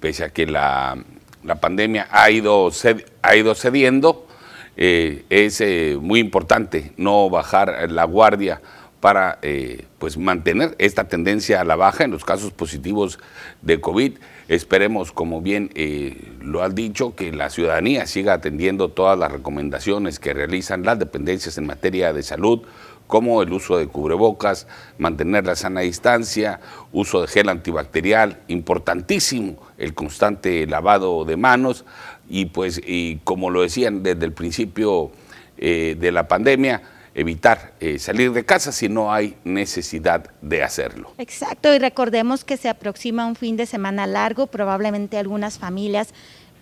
pese a que la, la pandemia ha ido, ha ido cediendo, eh, es eh, muy importante no bajar la guardia para eh, pues mantener esta tendencia a la baja en los casos positivos de COVID. Esperemos, como bien lo has dicho, que la ciudadanía siga atendiendo todas las recomendaciones que realizan las dependencias en materia de salud, como el uso de cubrebocas, mantener la sana distancia, uso de gel antibacterial, importantísimo el constante lavado de manos, y pues, y como lo decían desde el principio eh, de la pandemia, evitar eh, salir de casa si no hay necesidad de hacerlo. Exacto, y recordemos que se aproxima un fin de semana largo, probablemente algunas familias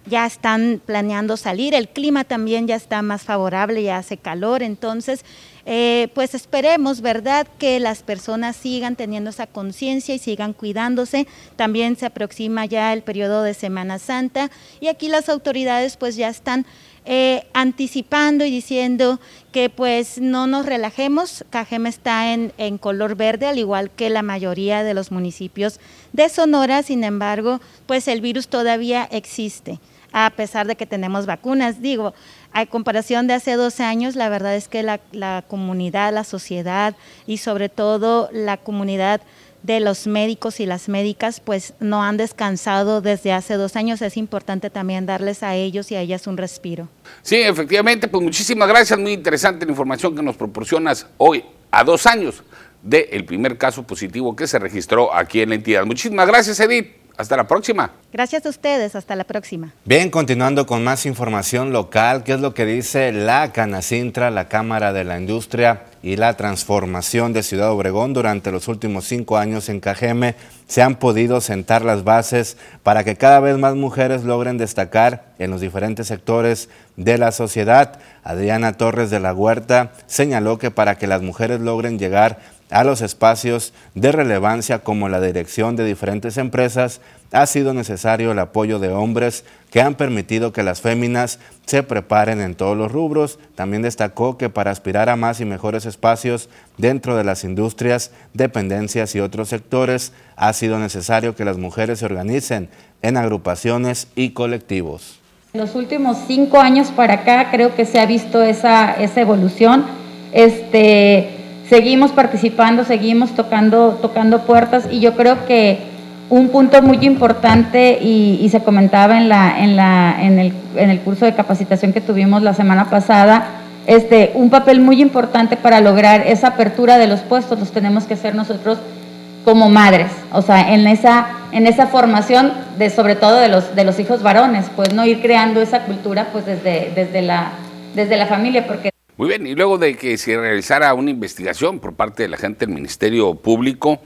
ya están planeando salir, el clima también ya está más favorable, ya hace calor, entonces eh, pues esperemos, ¿verdad?, que las personas sigan teniendo esa conciencia y sigan cuidándose. También se aproxima ya el periodo de Semana Santa y aquí las autoridades pues ya están eh, anticipando y diciendo que pues no nos relajemos. Cajeme está en, en, color verde, al igual que la mayoría de los municipios de Sonora, sin embargo, pues el virus todavía existe a pesar de que tenemos vacunas. Digo, a comparación de hace dos años, la verdad es que la, comunidad, la sociedad y sobre todo la comunidad de los médicos y las médicas, pues no han descansado desde hace dos años. Es importante también darles a ellos y a ellas un respiro. Sí, efectivamente, pues muchísimas gracias. Muy interesante la información que nos proporcionas hoy, a dos años del primer caso positivo que se registró aquí en la entidad. Muchísimas gracias, Edith. Hasta la próxima. Gracias a ustedes, hasta la próxima. Bien, continuando con más información local, ¿qué es lo que dice la Canacintra, la Cámara de la Industria y la Transformación de Ciudad Obregón? Durante los últimos cinco años en Cajeme se han podido sentar las bases para que cada vez más mujeres logren destacar en los diferentes sectores de la sociedad. Adriana Torres de la Huerta señaló que para que las mujeres logren llegar a los espacios de relevancia como la dirección de diferentes empresas, ha sido necesario el apoyo de hombres que han permitido que las féminas se preparen en todos los rubros. También destacó que para aspirar a más y mejores espacios dentro de las industrias, dependencias y otros sectores, ha sido necesario que las mujeres se organicen en agrupaciones y colectivos. En los últimos cinco años para acá creo que se ha visto esa, esa evolución. Este, seguimos participando, seguimos tocando, tocando puertas y yo creo que un punto muy importante y, se comentaba en, la, en, la, en, el, en el curso de capacitación que tuvimos la semana pasada, este, un papel muy importante para lograr esa apertura de los puestos los tenemos que hacer nosotros como madres, o sea, en esa, en esa formación de sobre todo de los, de los hijos varones, pues no ir creando esa cultura pues desde, desde, la, desde la familia, porque muy bien, y luego de que se realizara una investigación por parte de la gente del Ministerio Público,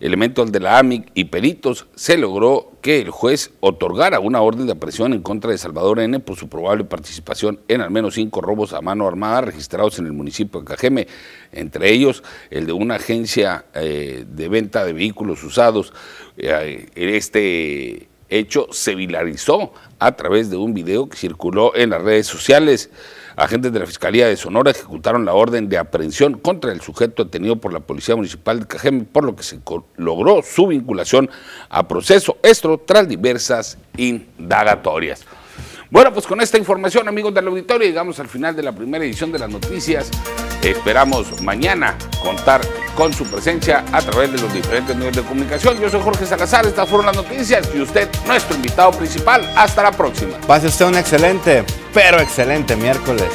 elementos de la AMIC y peritos, se logró que el juez otorgara una orden de aprehensión en contra de Salvador N por su probable participación en al menos cinco robos a mano armada registrados en el municipio de Cajeme, entre ellos el de una agencia eh, de venta de vehículos usados. Eh, este hecho se viralizó a través de un video que circuló en las redes sociales. Agentes de la Fiscalía de Sonora ejecutaron la orden de aprehensión contra el sujeto detenido por la Policía Municipal de Cajeme, por lo que se logró su vinculación a proceso. Esto tras diversas indagatorias. Bueno, pues con esta información, amigos del auditorio, llegamos al final de la primera edición de las noticias. Esperamos mañana contar con su presencia a través de los diferentes medios de comunicación. Yo soy Jorge Salazar, estas fueron las noticias y usted, nuestro invitado principal. Hasta la próxima. Pase usted un excelente, pero excelente miércoles.